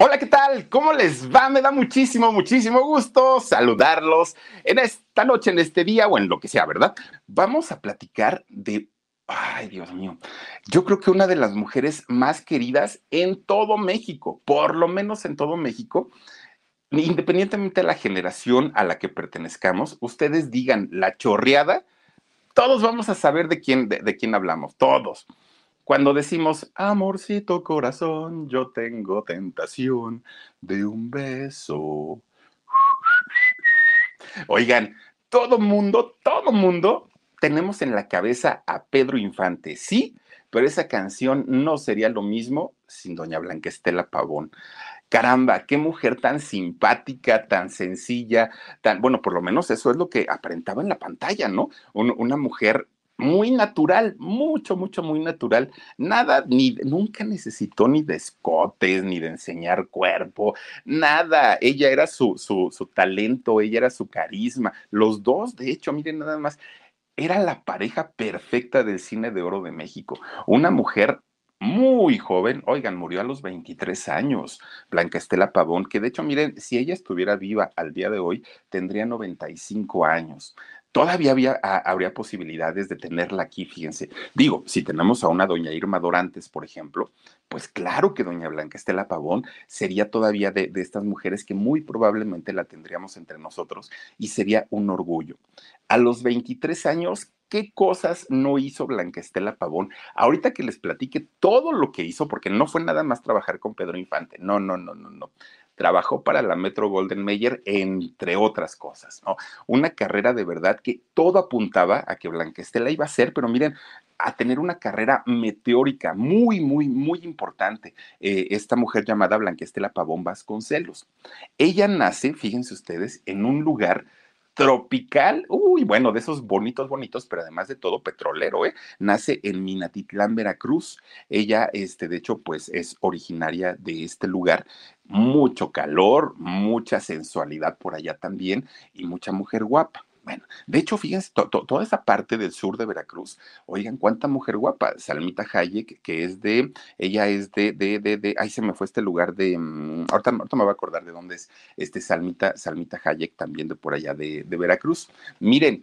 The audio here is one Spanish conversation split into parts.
Hola, ¿qué tal? ¿Cómo les va? Me da muchísimo, muchísimo gusto saludarlos en esta noche, en este día o en lo que sea, ¿verdad? Vamos a platicar de, ay Dios mío, yo creo que una de las mujeres más queridas en todo México, por lo menos en todo México, independientemente de la generación a la que pertenezcamos, ustedes digan la chorreada, todos vamos a saber de quién, de, de quién hablamos, todos. Cuando decimos, amorcito corazón, yo tengo tentación de un beso. Oigan, todo mundo, todo mundo tenemos en la cabeza a Pedro Infante, sí, pero esa canción no sería lo mismo sin doña Blanca Estela Pavón. Caramba, qué mujer tan simpática, tan sencilla, tan, bueno, por lo menos eso es lo que aparentaba en la pantalla, ¿no? una mujer muy natural, mucho, mucho, muy natural. Nada, ni nunca necesitó ni de escotes, ni de enseñar cuerpo, nada. Ella era su, su, su talento, ella era su carisma. Los dos, de hecho, miren nada más, era la pareja perfecta del cine de oro de México. Una mujer muy joven, oigan, murió a los 23 años, Blanca Estela Pavón, que de hecho, miren, si ella estuviera viva al día de hoy, tendría 95 años todavía había, habría posibilidades de tenerla aquí, fíjense. Digo, si tenemos a una doña Irma Dorantes, por ejemplo, pues claro que doña Blanca Estela Pavón sería todavía de, de estas mujeres que muy probablemente la tendríamos entre nosotros y sería un orgullo. A los 23 años, ¿qué cosas no hizo Blanca Estela Pavón? Ahorita que les platique todo lo que hizo, porque no fue nada más trabajar con Pedro Infante, no, no, no, no, no trabajó para la Metro Golden Mayer, entre otras cosas, ¿no? Una carrera de verdad que todo apuntaba a que Blanca Estela iba a ser, pero miren, a tener una carrera meteórica muy, muy, muy importante. Eh, esta mujer llamada Blanca Estela Pavón Vasconcelos. Ella nace, fíjense ustedes, en un lugar tropical, uy, bueno, de esos bonitos, bonitos, pero además de todo petrolero, ¿eh? Nace en Minatitlán, Veracruz. Ella, este, de hecho, pues es originaria de este lugar. Mucho calor, mucha sensualidad por allá también y mucha mujer guapa. Bueno, de hecho, fíjense, toda esa parte del sur de Veracruz, oigan, cuánta mujer guapa, Salmita Hayek, que es de, ella es de, de, de, de, ay, se me fue este lugar de, mm, ahorita, me voy a acordar de dónde es este Salmita, Salmita Hayek, también de por allá de Veracruz. Miren,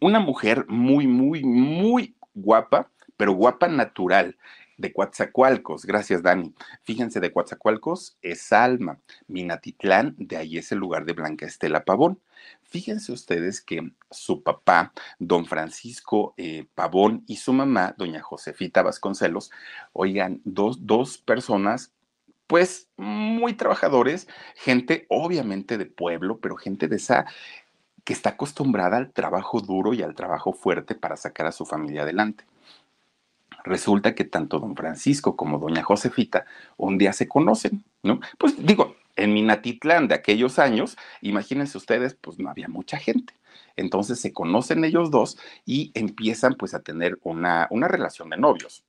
una mujer muy, muy, muy guapa, pero guapa natural de Coatzacoalcos, gracias Dani. Fíjense, de Coatzacoalcos es Alma, Minatitlán, de ahí es el lugar de Blanca Estela Pavón. Fíjense ustedes que su papá, don Francisco eh, Pavón, y su mamá, doña Josefita Vasconcelos, oigan, dos, dos personas pues muy trabajadores, gente obviamente de pueblo, pero gente de esa que está acostumbrada al trabajo duro y al trabajo fuerte para sacar a su familia adelante. Resulta que tanto don Francisco como doña Josefita un día se conocen, ¿no? Pues digo, en Minatitlán de aquellos años, imagínense ustedes, pues no había mucha gente. Entonces se conocen ellos dos y empiezan pues a tener una, una relación de novios.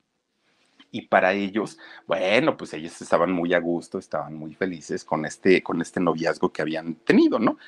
Y para ellos, bueno, pues ellos estaban muy a gusto, estaban muy felices con este, con este noviazgo que habían tenido, ¿no?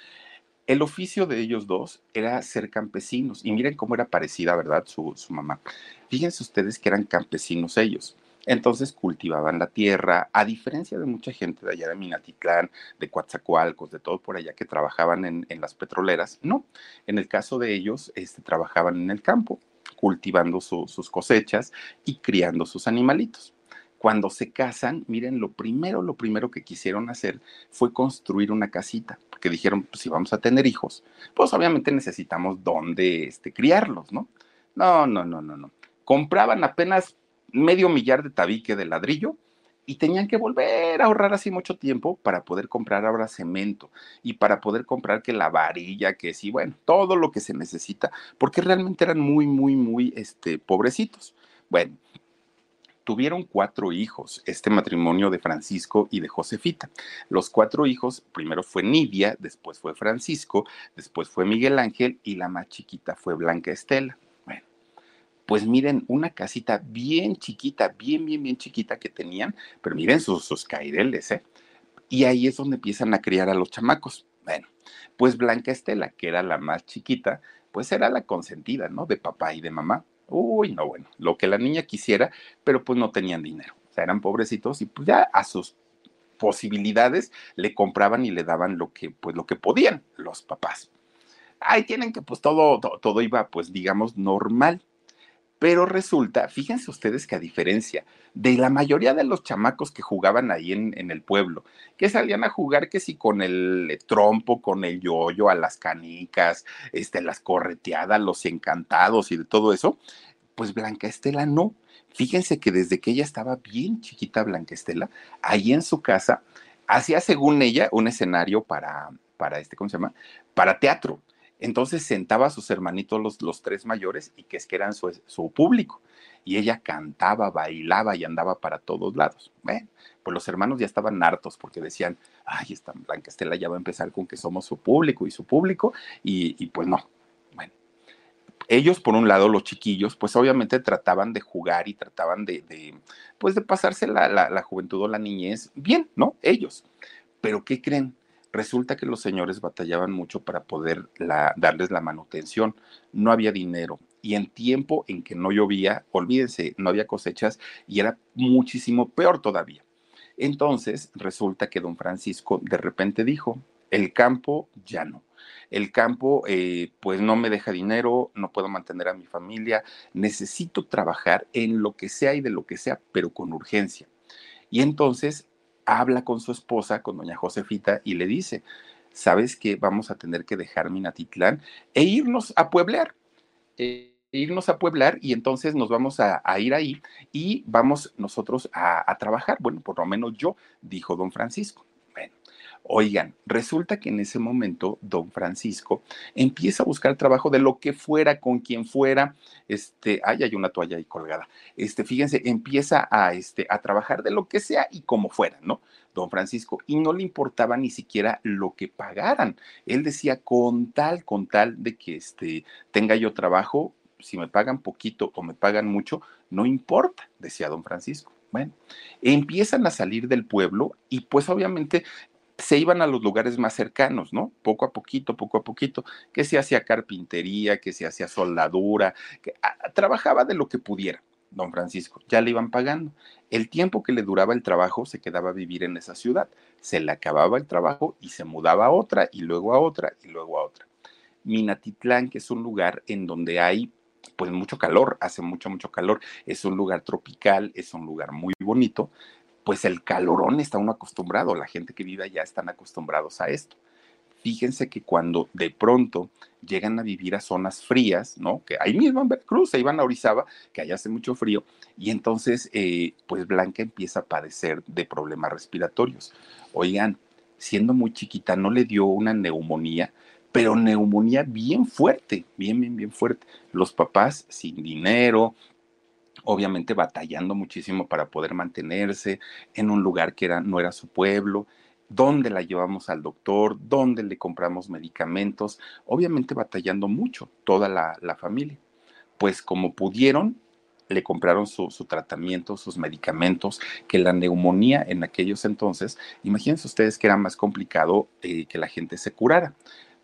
El oficio de ellos dos era ser campesinos. Y miren cómo era parecida, ¿verdad? Su, su mamá. Fíjense ustedes que eran campesinos ellos. Entonces cultivaban la tierra, a diferencia de mucha gente de allá de Minatitlán, de Coatzacoalcos, de todo por allá que trabajaban en, las petroleras. No, en el caso de ellos, este, trabajaban en el campo, cultivando su, sus cosechas y criando sus animalitos. Cuando se casan, miren, lo primero, lo primero que quisieron hacer fue construir una casita, porque dijeron, pues si vamos a tener hijos, pues obviamente necesitamos dónde este, criarlos, ¿no? No, no, no, no, no. Compraban apenas medio millar de tabique de ladrillo y tenían que volver a ahorrar así mucho tiempo para poder comprar ahora cemento y para poder comprar que la varilla, que sí, bueno, todo lo que se necesita, porque realmente eran muy, muy, muy este, pobrecitos. Bueno, tuvieron cuatro hijos, este matrimonio de Francisco y de Josefita. Los cuatro hijos, primero fue Nidia, después fue Francisco, después fue Miguel Ángel y la más chiquita fue Blanca Estela. Pues miren, una casita bien chiquita, bien, bien, bien chiquita que tenían, pero miren sus, sus caireles, ¿eh? Y ahí es donde empiezan a criar a los chamacos. Bueno, pues Blanca Estela, que era la más chiquita, pues era la consentida, ¿no? De papá y de mamá. Uy, no, bueno, lo que la niña quisiera, pero pues no tenían dinero. O sea, eran pobrecitos y pues ya a sus posibilidades le compraban y le daban lo que, pues lo que podían los papás. Ahí tienen que pues todo, todo, todo iba pues digamos normal. Pero resulta, fíjense ustedes que a diferencia de la mayoría de los chamacos que jugaban ahí en, el pueblo, que salían a jugar que si con el trompo, con el yoyo, a las canicas, este, las correteadas, los encantados y de todo eso, pues Blanca Estela no. Fíjense que desde que ella estaba bien chiquita, Blanca Estela, ahí en su casa, hacía según ella un escenario para, para este, ¿cómo se llama? Para teatro entonces sentaba a sus hermanitos, los, los tres mayores, y que es que eran su, su, público. Y ella cantaba, bailaba y andaba para todos lados. Bueno, pues los hermanos ya estaban hartos porque decían, ay, esta Blanca Estela ya va a empezar con que somos su público y su público, y, pues no. Bueno, ellos, por un lado, los chiquillos, pues obviamente trataban de jugar y trataban de, pues de pasarse la, la juventud o la niñez bien, ¿no? Ellos. Pero ¿qué creen? Resulta que los señores batallaban mucho para poder darles la manutención. No había dinero. Y en tiempo en que no llovía, olvídense, no había cosechas y era muchísimo peor todavía. Entonces resulta que don Francisco de repente dijo, el campo ya no. El campo eh, pues no me deja dinero, no puedo mantener a mi familia, necesito trabajar en lo que sea y de lo que sea, pero con urgencia. Y entonces habla con su esposa, con doña Josefita, y le dice, ¿sabes que vamos a tener que dejar Minatitlán e irnos a pueblear? E irnos a pueblar y entonces nos vamos a, ir ahí y vamos nosotros a, a trabajar. Bueno, por lo menos yo, dijo don Francisco. Oigan, resulta que en ese momento don Francisco empieza a buscar trabajo de lo que fuera, con quien fuera, este, ay, hay una toalla ahí colgada, este, fíjense, empieza a, este, a trabajar de lo que sea y como fuera, ¿no? Don Francisco, y no le importaba ni siquiera lo que pagaran. Él decía, con tal, con tal de que este, tenga yo trabajo, si me pagan poquito o me pagan mucho, no importa, decía don Francisco. Bueno, empiezan a salir del pueblo y pues obviamente se iban a los lugares más cercanos, ¿no? Poco a poquito, poco a poquito, que se hacía carpintería, que se hacía soldadura, que trabajaba de lo que pudiera, don Francisco, ya le iban pagando. El tiempo que le duraba el trabajo se quedaba a vivir en esa ciudad, se le acababa el trabajo y se mudaba a otra y luego a otra y luego a otra. Minatitlán, que es un lugar en donde hay pues mucho calor, hace mucho, mucho calor, es un lugar tropical, es un lugar muy bonito, pues el calorón está uno acostumbrado, la gente que vive allá están acostumbrados a esto. Fíjense que cuando de pronto llegan a vivir a zonas frías, ¿no? Que ahí mismo en Veracruz se iban a Orizaba, que allá hace mucho frío, y entonces, eh, pues Blanca empieza a padecer de problemas respiratorios. Oigan, siendo muy chiquita, no le dio una neumonía, pero neumonía bien fuerte, bien, bien, bien fuerte. Los papás sin dinero, obviamente batallando muchísimo para poder mantenerse en un lugar que era, no era su pueblo, dónde la llevamos al doctor, dónde le compramos medicamentos, obviamente batallando mucho toda la, familia. Pues como pudieron, le compraron su, tratamiento, sus medicamentos, que la neumonía en aquellos entonces, imagínense ustedes que era más complicado eh, que la gente se curara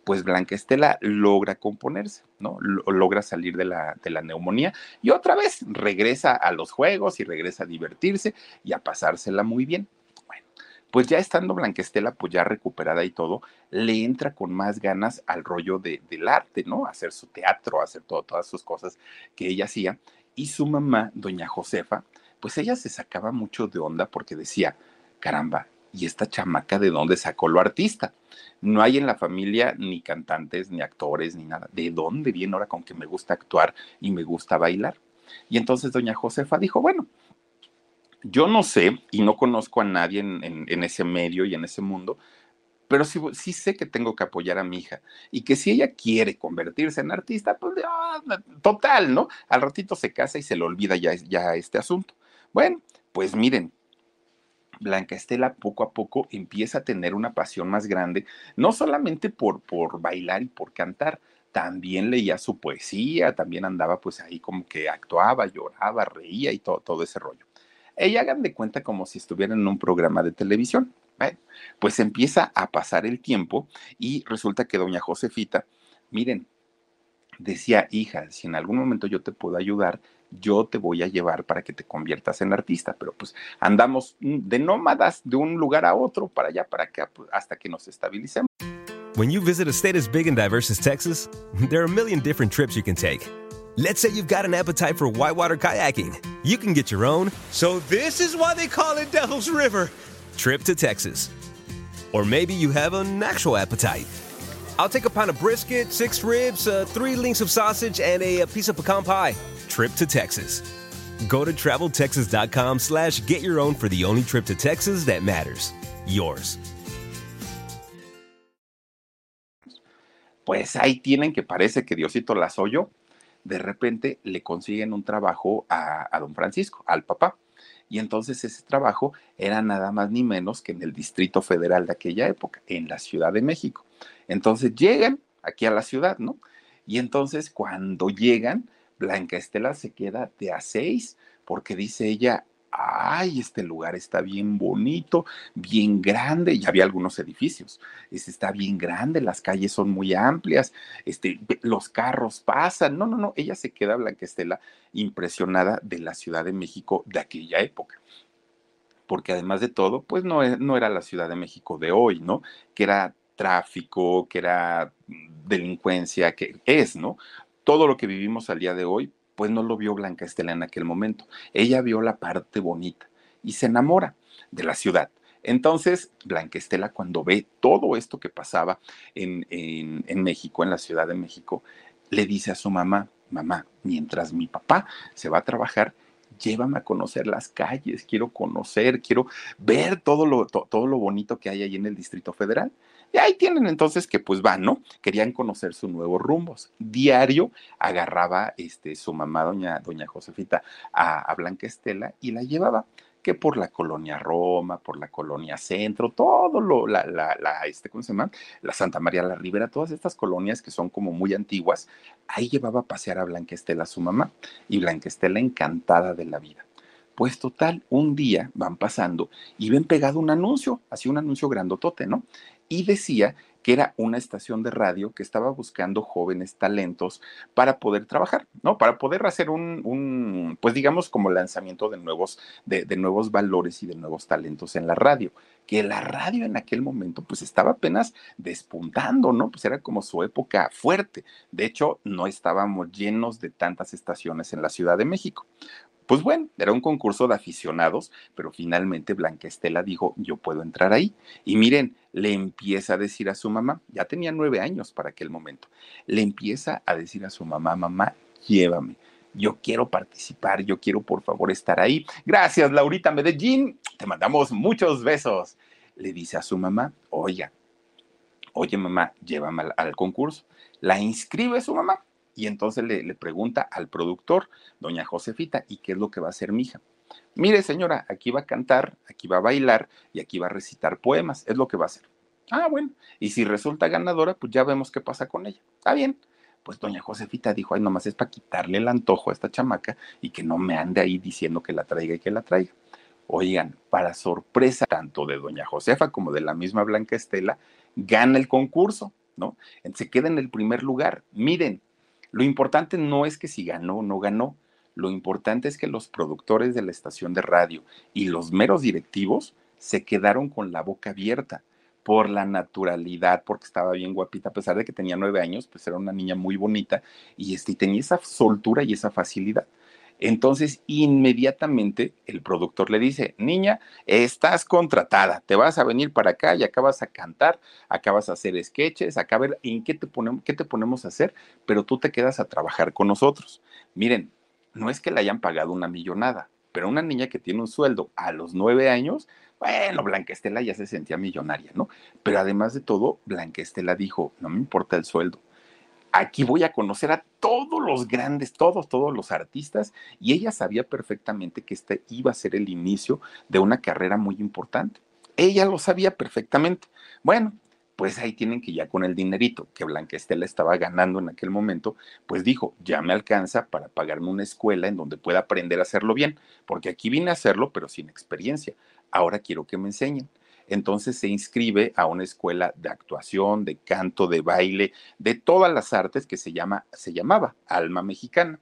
pues Blanca Estela logra componerse, ¿no? logra salir de la, de la neumonía y otra vez regresa a los juegos y regresa a divertirse y a pasársela muy bien. Bueno, pues ya estando Blanca Estela, pues ya recuperada y todo, le entra con más ganas al rollo de, del arte, ¿no? Hacer su teatro, hacer todas sus cosas que ella hacía. Y su mamá, doña Josefa, pues ella se sacaba mucho de onda porque decía, caramba, ¿y esta chamaca de dónde sacó lo artista? No hay en la familia ni cantantes, ni actores, ni nada. ¿De dónde viene ahora con que me gusta actuar y me gusta bailar? Y entonces doña Josefa dijo, bueno, yo no sé y no conozco a nadie en, ese medio y en ese mundo, pero sí, sé que tengo que apoyar a mi hija y que si ella quiere convertirse en artista, pues ah, total, ¿no? Al ratito se casa y se le olvida ya este asunto. Bueno, pues miren, Blanca Estela poco a poco empieza a tener una pasión más grande, no solamente por, por bailar y por cantar, también leía su poesía, también andaba pues ahí como que actuaba, lloraba, reía y todo, todo ese rollo. Ella hagan de cuenta como si estuviera en un programa de televisión. pues empieza a pasar el tiempo y resulta que doña Josefita, miren, decía, hija, si en algún momento yo te puedo ayudar, yo te voy a llevar para que te conviertas en artista, pero pues andamos de nómadas de un lugar a otro, para allá, para acá, pues, hasta que nos estabilicemos. When you visit a state as big and diverse as Texas, there are a million different trips you can take. Let's say you've got an appetite for whitewater kayaking. You can get your own, so this is why they call it Devil's River, trip to Texas. Or maybe you have an actual appetite. I'll take a pound of brisket, six ribs, uh, three links of sausage, and a, a piece of pecan pie. Trip to Texas. Go to traveltexas.com slash get your own for the only trip to Texas that matters. Yours. pues ahí tienen que parece que Diosito las oyó. De repente le consiguen un trabajo a, don Francisco, al papá. Y entonces ese trabajo era nada más ni menos que en el Distrito Federal de aquella época, en la Ciudad de México. Entonces llegan aquí a la ciudad, ¿no? Y entonces cuando llegan, Blanca Estela se queda de a seis, porque dice ella, ay, este lugar está bien bonito, bien grande, y había algunos edificios, este está bien grande, las calles son muy amplias, este, los carros pasan, no, no, no, ella se queda, Blanca Estela, impresionada de la Ciudad de México de aquella época porque además de todo, pues no, e, no era la Ciudad de México de hoy, ¿no? Que era tráfico, que era delincuencia, que es, ¿no? Todo lo que vivimos al día de hoy, pues no lo vio Blanca Estela en aquel momento. Ella vio la parte bonita y se enamora de la ciudad. Entonces, Blanca Estela, cuando ve todo esto que pasaba en, en, México, en la Ciudad de México, le dice a su mamá, mamá, mientras mi papá se va a trabajar, llévame a conocer las calles, quiero conocer, quiero ver todo lo, todo lo bonito que hay ahí en el Distrito Federal. Y ahí tienen entonces que pues van, ¿no? Querían conocer sus nuevos rumbos. Diario agarraba este, su mamá, doña, doña Josefita, a, a Blanca Estela y la llevaba que por la colonia Roma, por la colonia Centro, todo lo, la, la, la, este, ¿cómo se llama? La Santa María la Ribera, todas estas colonias que son como muy antiguas, ahí llevaba a pasear a Blanca Estela, su mamá, y Blanca Estela encantada de la vida. Pues total, un día van pasando y ven pegado un anuncio, así un anuncio grandotote, ¿no? Y decía que era una estación de radio que estaba buscando jóvenes talentos para poder trabajar, ¿no? Para poder hacer un, pues digamos, como lanzamiento de nuevos, de, de, nuevos valores y de nuevos talentos en la radio. Que la radio en aquel momento, pues estaba apenas despuntando, ¿no? Pues era como su época fuerte. De hecho, no estábamos llenos de tantas estaciones en la Ciudad de México. Pues bueno, era un concurso de aficionados, pero finalmente Blanca Estela dijo, yo puedo entrar ahí. Y miren, le empieza a decir a su mamá, ya tenía nueve años para aquel momento, le empieza a decir a su mamá, mamá, llévame. Yo quiero participar, yo quiero por favor estar ahí. Gracias, Laurita Medellín. Te mandamos muchos besos. Le dice a su mamá, oiga, oye mamá, llévame al, al concurso. La inscribe su mamá y entonces le, pregunta al productor, doña Josefita, ¿y qué es lo que va a hacer mi hija? Mire, señora, aquí va a cantar, aquí va a bailar y aquí va a recitar poemas, es lo que va a hacer. Ah, bueno, y si resulta ganadora, pues ya vemos qué pasa con ella. Está bien. Pues doña Josefita dijo, ay, nomás es para quitarle el antojo a esta chamaca y que no me ande ahí diciendo que la traiga y que la traiga. Oigan, para sorpresa tanto de doña Josefa como de la misma Blanca Estela, gana el concurso, ¿no? Se queda en el primer lugar. Miren, lo importante no es que si ganó o no ganó, lo importante es que los productores de la estación de radio y los meros directivos se quedaron con la boca abierta por la naturalidad, porque estaba bien guapita, a pesar de que tenía nueve años, pues era una niña muy bonita y, este, tenía esa soltura y esa facilidad. Entonces, inmediatamente el productor le dice, niña, estás contratada, te vas a venir para acá y acabas a cantar, acabas a hacer sketches, acá a ver en qué te, ponemos, qué te ponemos a hacer, pero tú te quedas a trabajar con nosotros. Miren, no es que le hayan pagado una millonada, pero una niña que tiene un sueldo a los nueve años, bueno, Blanca Estela ya se sentía millonaria, ¿no? Pero además de todo, Blanca Estela dijo, no me importa el sueldo, aquí voy a conocer a todos los grandes, todos, todos los artistas, y ella sabía perfectamente que este iba a ser el inicio de una carrera muy importante. Ella lo sabía perfectamente. Bueno, pues ahí tienen que ya con el dinerito que Blanca Estela estaba ganando en aquel momento, pues dijo, ya me alcanza para pagarme una escuela en donde pueda aprender a hacerlo bien, porque aquí vine a hacerlo, pero sin experiencia. Ahora quiero que me enseñen entonces se inscribe a una escuela de actuación, de canto, de baile, de todas las artes que se, llama, se llamaba Alma Mexicana.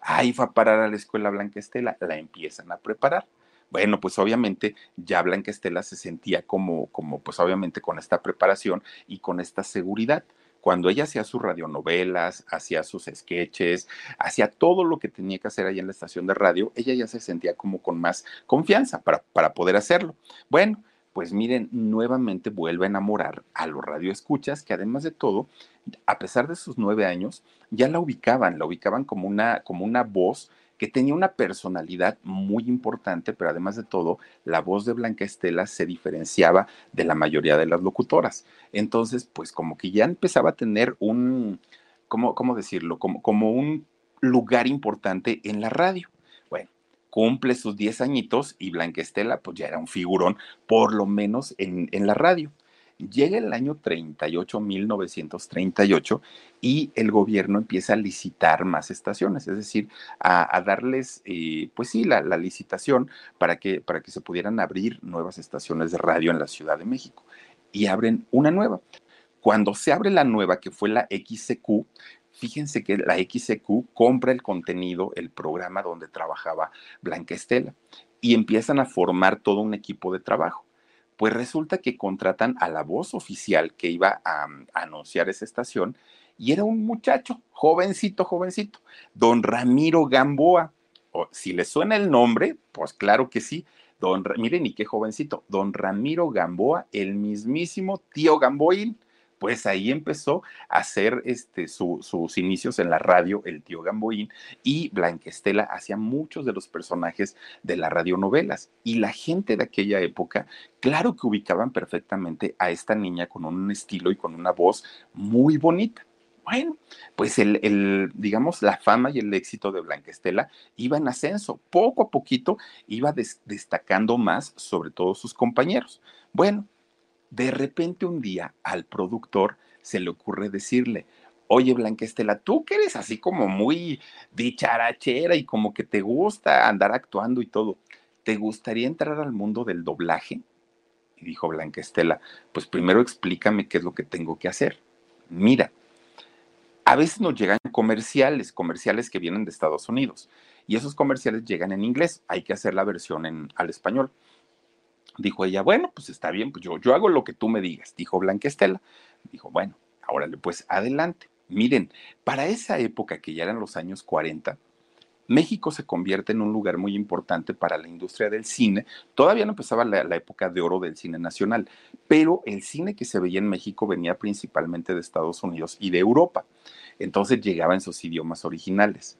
Ahí va a parar a la escuela Blanca Estela, la empiezan a preparar. Bueno, pues obviamente ya Blanca Estela se sentía como, como, pues obviamente con esta preparación y con esta seguridad cuando ella hacía sus radionovelas, hacía sus sketches, hacía todo lo que tenía que hacer ahí en la estación de radio, ella ya se sentía como con más confianza para, para poder hacerlo. Bueno, pues miren, nuevamente vuelve a enamorar a los radioescuchas, que además de todo, a pesar de sus nueve años, ya la ubicaban, la ubicaban como una, como una voz que tenía una personalidad muy importante, pero además de todo, la voz de Blanca Estela se diferenciaba de la mayoría de las locutoras. Entonces, pues como que ya empezaba a tener un, ¿cómo, cómo decirlo? Como, como un lugar importante en la radio cumple sus 10 añitos y Blanca Estela pues ya era un figurón, por lo menos en, en la radio. Llega el año 38, 1938, y el gobierno empieza a licitar más estaciones, es decir, a, darles, eh, pues sí, la, la, licitación para que, para que se pudieran abrir nuevas estaciones de radio en la Ciudad de México. Y abren una nueva. Cuando se abre la nueva, que fue la XCQ, fíjense que la XCQ compra el contenido, el programa donde trabajaba Blanca Estela, y empiezan a formar todo un equipo de trabajo. Pues resulta que contratan a la voz oficial que iba a, anunciar esa estación, y era un muchacho, jovencito, jovencito, don Ramiro Gamboa. O, si le suena el nombre, pues claro que sí. Don, miren, y qué jovencito, don Ramiro Gamboa, el mismísimo tío Gamboín pues ahí empezó a hacer este, sus inicios en la radio, el tío Gamboín, y Blanquestela hacía muchos de los personajes de las radionovelas. Y la gente de aquella época, claro que ubicaban perfectamente a esta niña con un estilo y con una voz muy bonita. Bueno, pues el, digamos, la fama y el éxito de Blanquestela iba en ascenso. Poco a poquito iba destacando más sobre todos sus compañeros. Bueno, de repente un día al productor se le ocurre decirle, oye Blanca Estela, tú que eres así como muy dicharachera y como que te gusta andar actuando y todo, ¿te gustaría entrar al mundo del doblaje? Y dijo Blanca Estela, pues primero explícame qué es lo que tengo que hacer. Mira, a veces nos llegan comerciales, comerciales que vienen de Estados Unidos, y esos comerciales llegan en inglés, hay que hacer la versión en, al español. Dijo ella, bueno, pues está bien, pues yo, yo hago lo que tú me digas, dijo Blanca Estela. Dijo, bueno, órale, pues adelante. Miren, para esa época que ya eran los años 40, México se convierte en un lugar muy importante para la industria del cine. Todavía no empezaba la, la, época de oro del cine nacional, pero el cine que se veía en México venía principalmente de Estados Unidos y de Europa. Entonces llegaba en sus idiomas originales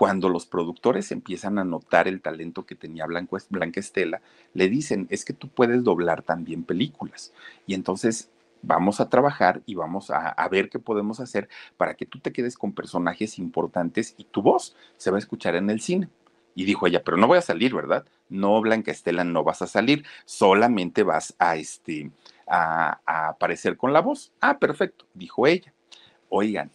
cuando los productores empiezan a notar el talento que tenía Blanca Estela, le dicen, es que tú puedes doblar también películas. Y entonces vamos a trabajar y vamos a, ver qué podemos hacer para que tú te quedes con personajes importantes y tu voz se va a escuchar en el cine. Y dijo ella, pero no voy a salir, ¿verdad? No, Blanca Estela, no vas a salir, solamente vas a, este, a, a aparecer con la voz. Ah, perfecto, dijo ella. Oigan,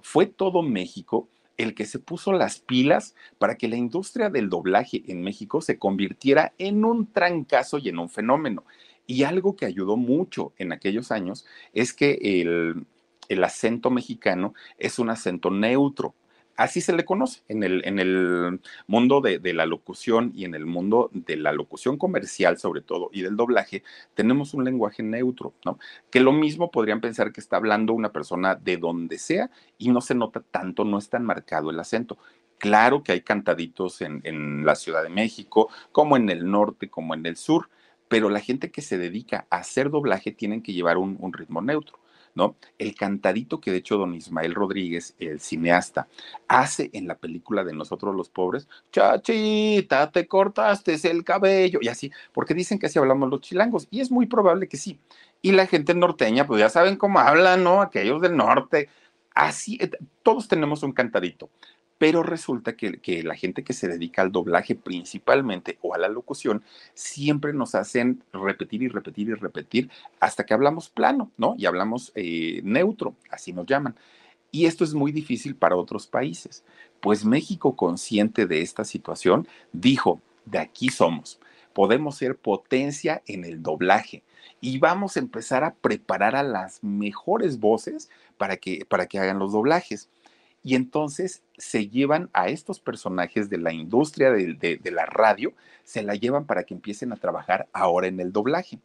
fue todo México el que se puso las pilas para que la industria del doblaje en México se convirtiera en un trancazo y en un fenómeno. Y algo que ayudó mucho en aquellos años es que el, el acento mexicano es un acento neutro así se le conoce en el, en el mundo de, la locución y en el mundo de la locución comercial sobre todo y del doblaje, tenemos un lenguaje neutro, ¿no? Que lo mismo podrían pensar que está hablando una persona de donde sea y no se nota tanto, no es tan marcado el acento. Claro que hay cantaditos en, la Ciudad de México, como en el norte, como en el sur, pero la gente que se dedica a hacer doblaje tienen que llevar un ritmo neutro. ¿No? El cantadito que de hecho don Ismael Rodríguez, el cineasta, hace en la película de Nosotros los Pobres, chachita, te cortaste el cabello, y así, porque dicen que así hablamos los chilangos, y es muy probable que sí. Y la gente norteña, pues ya saben cómo hablan, ¿no? Aquellos del norte. Así, eh, todos tenemos un cantadito pero resulta que, la gente que se dedica al doblaje principalmente o a la locución siempre nos hacen repetir y repetir y repetir hasta que hablamos plano, ¿no? Y hablamos eh, neutro, así nos llaman. Y esto es muy difícil para otros países. Pues México, consciente de esta situación, dijo, de aquí somos, podemos ser potencia en el doblaje y vamos a empezar a preparar a las mejores voces para que, para que hagan los doblajes y entonces se llevan a estos personajes de la industria de, la radio, se la llevan para que empiecen a trabajar ahora en el doblaje.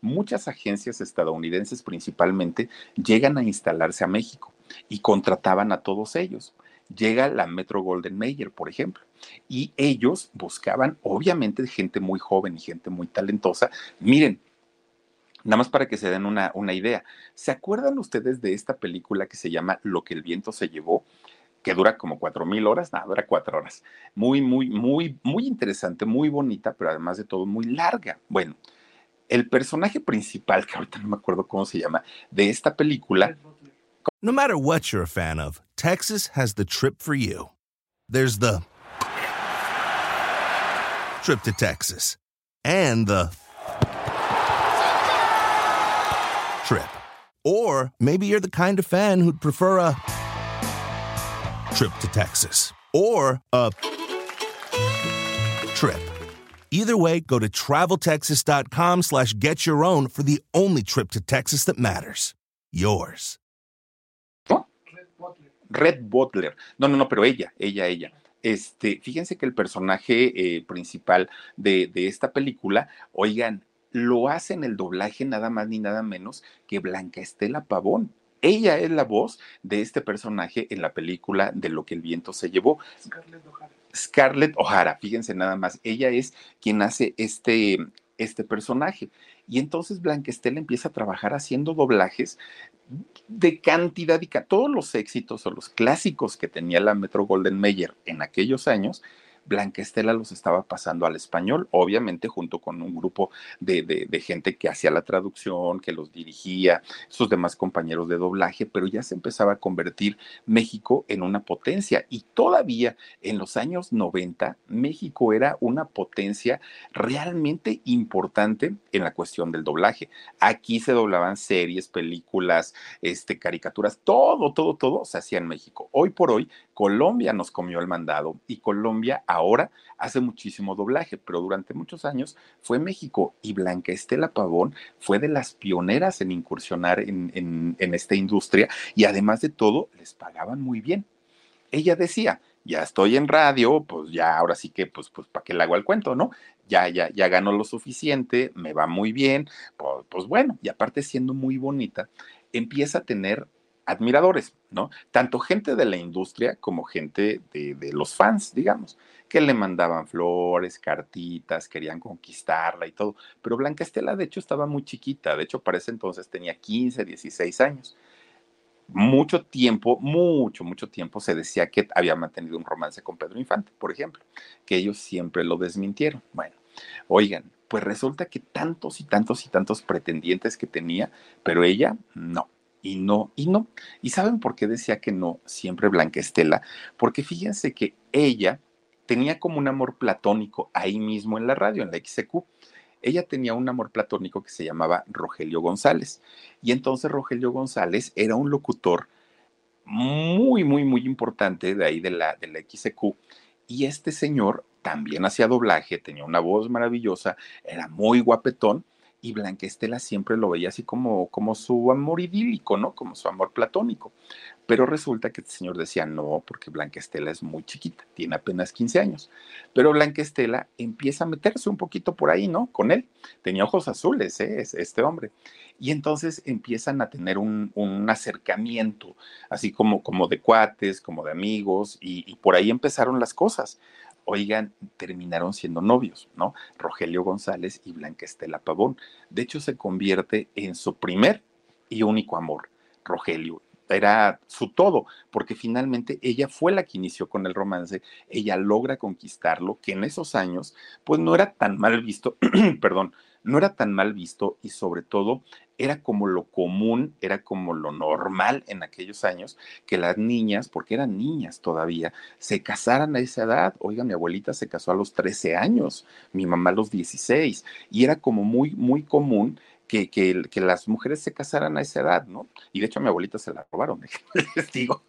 Muchas agencias estadounidenses principalmente llegan a instalarse a México y contrataban a todos ellos. Llega la Metro Golden Mayer, por ejemplo, y ellos buscaban, obviamente, gente muy joven y gente muy talentosa. Miren, Nada más para que se den una, una, idea. ¿Se acuerdan ustedes de esta película que se llama Lo que el viento se llevó? Que dura como cuatro mil horas, nada, dura cuatro horas. Muy, muy, muy, muy interesante, muy bonita, pero además de todo muy larga. Bueno, el personaje principal, que ahorita no me acuerdo cómo se llama, de esta película. No matter what you're a fan of, Texas has the trip for you. There's the trip to Texas and the trip. Or maybe you're the kind of fan who'd prefer a trip to Texas or a trip. Either way, go to traveltexas.com slash get your own for the only trip to Texas that matters. Yours. Red Butler. No, no, no, pero ella, ella, ella. Este, fíjense que el personaje eh, principal de, de esta película, oigan, lo hace en el doblaje nada más ni nada menos que Blanca Estela Pavón. Ella es la voz de este personaje en la película de Lo que el viento se llevó. Scarlett O'Hara. Scarlett O'Hara, fíjense nada más, ella es quien hace este, este personaje. Y entonces Blanca Estela empieza a trabajar haciendo doblajes de cantidad y todos los éxitos o los clásicos que tenía la Metro Golden Mayer en aquellos años, Blanca Estela los estaba pasando al español, obviamente junto con un grupo de, gente que hacía la traducción, que los dirigía, sus demás compañeros de doblaje, pero ya se empezaba a convertir México en una potencia y todavía en los años 90 México era una potencia realmente importante en la cuestión del doblaje. Aquí se doblaban series, películas, este, caricaturas, todo, todo, todo se hacía en México. Hoy por hoy Colombia nos comió el mandado y Colombia ahora hace muchísimo doblaje, pero durante muchos años fue México y Blanca Estela Pavón fue de las pioneras en incursionar en, esta industria y además de todo les pagaban muy bien. Ella decía, ya estoy en radio, pues ya ahora sí que, pues, pues, ¿para qué le hago el cuento, no? Ya, ya, ya gano lo suficiente, me va muy bien, pues bueno, y aparte siendo muy bonita, empieza a tener admiradores, ¿no? Tanto gente de la industria como gente de, los fans, digamos, que le mandaban flores, cartitas, querían conquistarla y todo. Pero Blanca Estela, de hecho, estaba muy chiquita, de hecho, para ese entonces tenía 15, 16 años. Mucho tiempo, mucho, mucho tiempo se decía que había mantenido un romance con Pedro Infante, por ejemplo, que ellos siempre lo desmintieron. Bueno, oigan, pues resulta que tantos y tantos y tantos pretendientes que tenía, pero ella no y no, y no. ¿Y saben por qué decía que no siempre Blanca Estela? Porque fíjense que ella tenía como un amor platónico ahí mismo en la radio, en la XQ. Ella tenía un amor platónico que se llamaba Rogelio González. Y entonces Rogelio González era un locutor muy, muy, muy importante de ahí de la, de la XQ. Y este señor también hacía doblaje, tenía una voz maravillosa, era muy guapetón y Blanca Estela siempre lo veía así como, como su amor idílico, ¿no? Como su amor platónico. Pero resulta que el señor decía, no, porque Blanca Estela es muy chiquita, tiene apenas 15 años. Pero Blanca Estela empieza a meterse un poquito por ahí, ¿no? Con él. Tenía ojos azules, ¿eh? Este hombre. Y entonces empiezan a tener un, acercamiento, así como, como de cuates, como de amigos, y por ahí empezaron las cosas oigan, terminaron siendo novios, ¿no? Rogelio González y Blanca Estela Pavón. De hecho, se convierte en su primer y único amor, Rogelio. Era su todo, porque finalmente ella fue la que inició con el romance, ella logra conquistarlo, que en esos años, pues no era tan mal visto, perdón, no era tan mal visto y sobre todo era como lo común, era como lo normal en aquellos años que las niñas, porque eran niñas todavía, se casaran a esa edad. Oiga, mi abuelita se casó a los 13 años, mi mamá a los 16, y era como muy, muy común que, que, las mujeres se casaran a esa edad, ¿no? Y de hecho a mi abuelita se la robaron, les digo,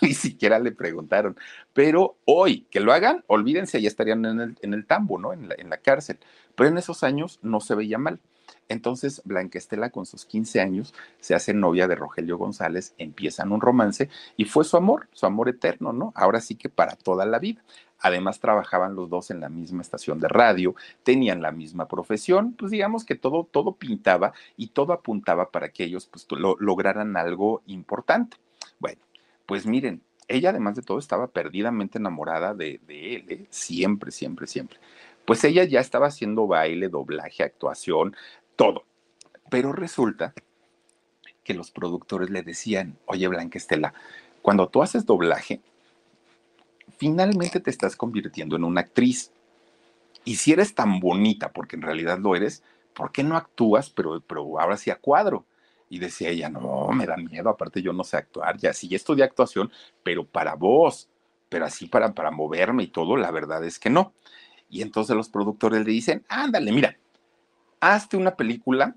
ni siquiera le preguntaron. Pero hoy que lo hagan, olvídense, ya estarían en el, en el tambo, ¿no? En la, en la cárcel. Pero en esos años no se veía mal. Entonces, Blanca Estela, con sus 15 años, se hace novia de Rogelio González, empiezan un romance y fue su amor, su amor eterno, ¿no? Ahora sí que para toda la vida. Además, trabajaban los dos en la misma estación de radio, tenían la misma profesión, pues digamos que todo, todo pintaba y todo apuntaba para que ellos pues, lo, lograran algo importante. Bueno, pues miren, ella además de todo estaba perdidamente enamorada de, de él, ¿eh? siempre, siempre, siempre. Pues ella ya estaba haciendo baile, doblaje, actuación, todo. Pero resulta que los productores le decían, oye Blanca Estela, cuando tú haces doblaje, finalmente te estás convirtiendo en una actriz. Y si eres tan bonita, porque en realidad lo eres, ¿por qué no actúas, pero, pero ahora sí a cuadro? Y decía ella, no, me da miedo, aparte yo no sé actuar, ya sí estudié actuación, pero para vos, pero así para, para moverme y todo, la verdad es que no. Y entonces los productores le dicen, ándale, mira, hazte una película,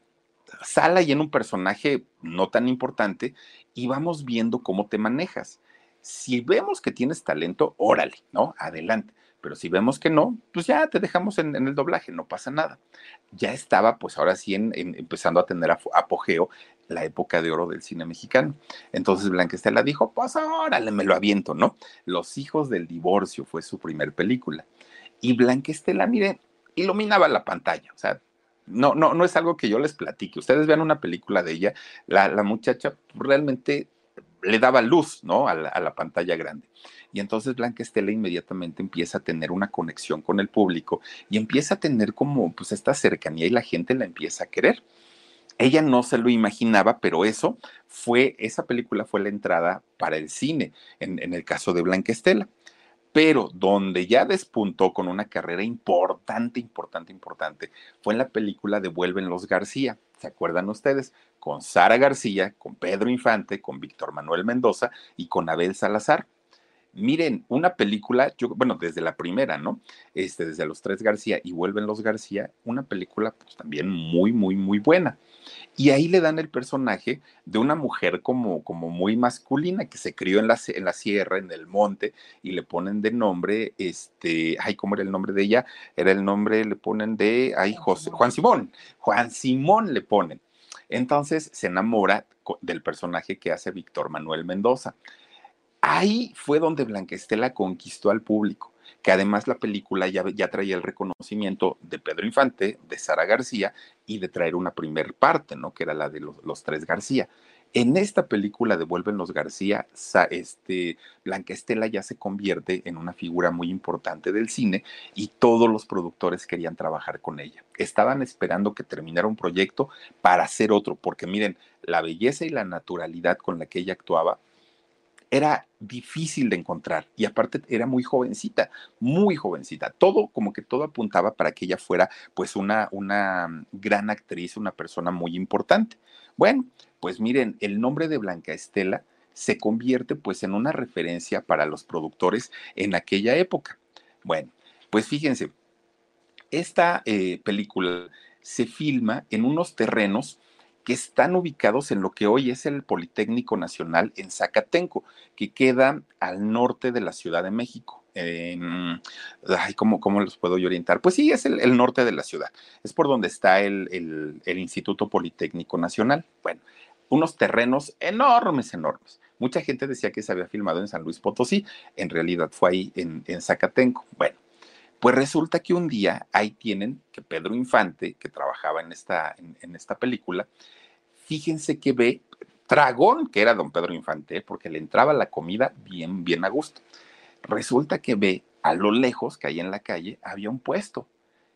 sala y en un personaje no tan importante y vamos viendo cómo te manejas. Si vemos que tienes talento, órale, ¿no? Adelante. Pero si vemos que no, pues ya te dejamos en, el doblaje, no pasa nada. Ya estaba, pues ahora sí, empezando a tener apogeo la época de oro del cine mexicano. Entonces Blanquestela dijo, pues órale, me lo aviento, ¿no? Los hijos del divorcio fue su primer película. Y Blanquestela, mire, iluminaba la pantalla, o sea, no, no, no es algo que yo les platique. Ustedes vean una película de ella, la, la muchacha realmente le daba luz, ¿no? A la, a la, pantalla grande. Y entonces Blanca Estela inmediatamente empieza a tener una conexión con el público y empieza a tener como pues esta cercanía y la gente la empieza a querer. Ella no se lo imaginaba, pero eso fue, esa película fue la entrada para el cine, en, en el caso de Blanca Estela pero donde ya despuntó con una carrera importante, importante, importante, fue en la película de Vuelven los García. ¿Se acuerdan ustedes? Con Sara García, con Pedro Infante, con Víctor Manuel Mendoza y con Abel Salazar. Miren, una película, yo, bueno, desde la primera, ¿no? Este, desde los tres García y Vuelven los García, una película pues también muy, muy, muy buena. Y ahí le dan el personaje de una mujer como, como muy masculina que se crió en la, en la sierra, en el monte, y le ponen de nombre, este, ay, ¿cómo era el nombre de ella? Era el nombre, le ponen de, ay, José, Juan Simón, Juan Simón le ponen. Entonces se enamora del personaje que hace Víctor Manuel Mendoza. Ahí fue donde Blanquestela conquistó al público que además la película ya, ya traía el reconocimiento de Pedro Infante, de Sara García y de traer una primer parte, ¿no? Que era la de los, los tres García. En esta película de Vuelven los García, este, Blanca Estela ya se convierte en una figura muy importante del cine y todos los productores querían trabajar con ella. Estaban esperando que terminara un proyecto para hacer otro, porque miren, la belleza y la naturalidad con la que ella actuaba era difícil de encontrar y aparte era muy jovencita, muy jovencita. Todo, como que todo apuntaba para que ella fuera pues una, una gran actriz, una persona muy importante. Bueno, pues miren, el nombre de Blanca Estela se convierte pues en una referencia para los productores en aquella época. Bueno, pues fíjense, esta eh, película se filma en unos terrenos que están ubicados en lo que hoy es el Politécnico Nacional en Zacatenco, que queda al norte de la Ciudad de México, ay, ¿cómo, ¿cómo, los puedo orientar? Pues sí, es el, norte de la ciudad. Es por donde está el, el, Instituto Politécnico Nacional. Bueno, unos terrenos enormes, enormes. Mucha gente decía que se había filmado en San Luis Potosí. En realidad fue ahí en, en Zacatenco. Bueno, pues resulta que un día ahí tienen que Pedro Infante, que trabajaba en esta, en esta película, fíjense que ve Tragón, que era don Pedro Infante, porque le entraba la comida bien, bien a gusto. Resulta que ve a lo lejos, que ahí en la calle, había un puesto.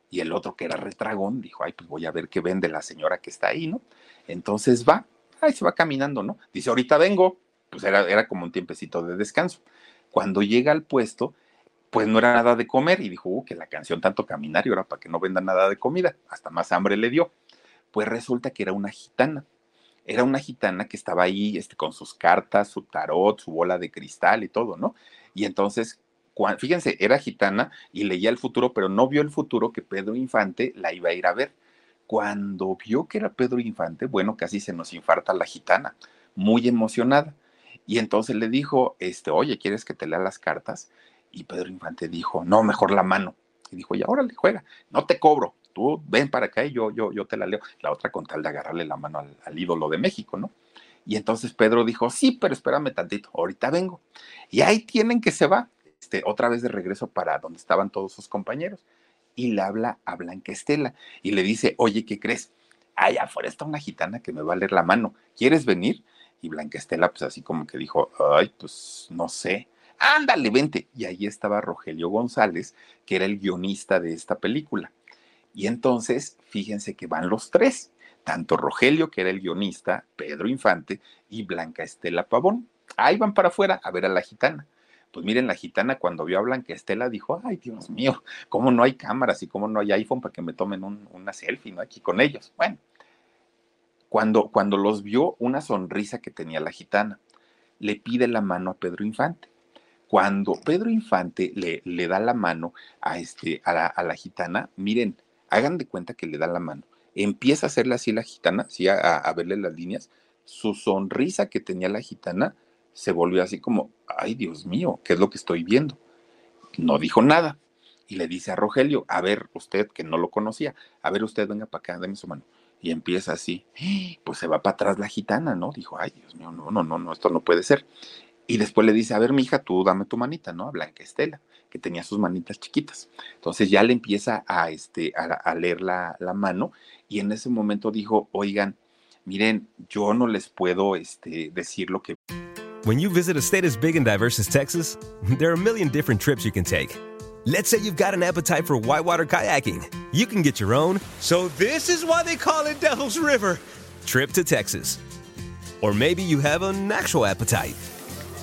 Y el otro, que era retragón, dijo, ay, pues voy a ver qué vende la señora que está ahí, ¿no? Entonces va, ay, se va caminando, ¿no? Dice, ahorita vengo. Pues era, era como un tiempecito de descanso. Cuando llega al puesto, pues no era nada de comer y dijo, uh, que la canción tanto caminar y ahora para que no venda nada de comida. Hasta más hambre le dio. Pues resulta que era una gitana era una gitana que estaba ahí este, con sus cartas, su tarot, su bola de cristal y todo, ¿no? Y entonces, fíjense, era gitana y leía el futuro, pero no vio el futuro que Pedro Infante la iba a ir a ver. Cuando vio que era Pedro Infante, bueno, casi se nos infarta la gitana, muy emocionada. Y entonces le dijo, este, oye, ¿quieres que te lea las cartas? Y Pedro Infante dijo, no, mejor la mano. Y dijo, ya, órale, juega, no te cobro tú ven para acá y yo, yo, yo te la leo. La otra con tal de agarrarle la mano al, ídolo de México, ¿no? Y entonces Pedro dijo, sí, pero espérame tantito, ahorita vengo. Y ahí tienen que se va, este, otra vez de regreso para donde estaban todos sus compañeros. Y le habla a Blanca Estela y le dice, oye, ¿qué crees? Allá afuera está una gitana que me va a leer la mano. ¿Quieres venir? Y Blanca Estela, pues así como que dijo, ay, pues no sé. Ándale, vente. Y ahí estaba Rogelio González, que era el guionista de esta película. Y entonces, fíjense que van los tres, tanto Rogelio, que era el guionista, Pedro Infante y Blanca Estela Pavón. Ahí van para afuera a ver a la gitana. Pues miren, la gitana cuando vio a Blanca Estela dijo, ay Dios mío, ¿cómo no hay cámaras y cómo no hay iPhone para que me tomen una selfie ¿no? aquí con ellos? Bueno, cuando, cuando los vio, una sonrisa que tenía la gitana, le pide la mano a Pedro Infante cuando Pedro Infante le, le da la mano a, este, a, la, a la gitana, miren, hagan de cuenta que le da la mano. Empieza a hacerle así la gitana, sí, a, verle las líneas. Su sonrisa que tenía la gitana se volvió así como, ay Dios mío, ¿qué es lo que estoy viendo? No dijo nada. Y le dice a Rogelio, a ver, usted que no lo conocía, a ver usted, venga para acá, dame su mano. Y empieza así, pues se va para atrás la gitana, ¿no? Dijo, ay Dios mío, no, no, no, no, esto no puede ser. Y después le dice, a ver, mija, tú dame tu manita, ¿no? A Blanca Estela que tenía sus manitas chiquitas. Entonces ya le empieza a, este, a, leer la, la, mano y en ese momento dijo, oigan, miren, yo no les puedo este, decir lo que... When you visit a state as big and diverse as Texas, there are a million different trips you can take. Let's say you've got an appetite for whitewater kayaking. You can get your own, so this is why they call it Devil's River, trip to Texas. Or maybe you have an actual appetite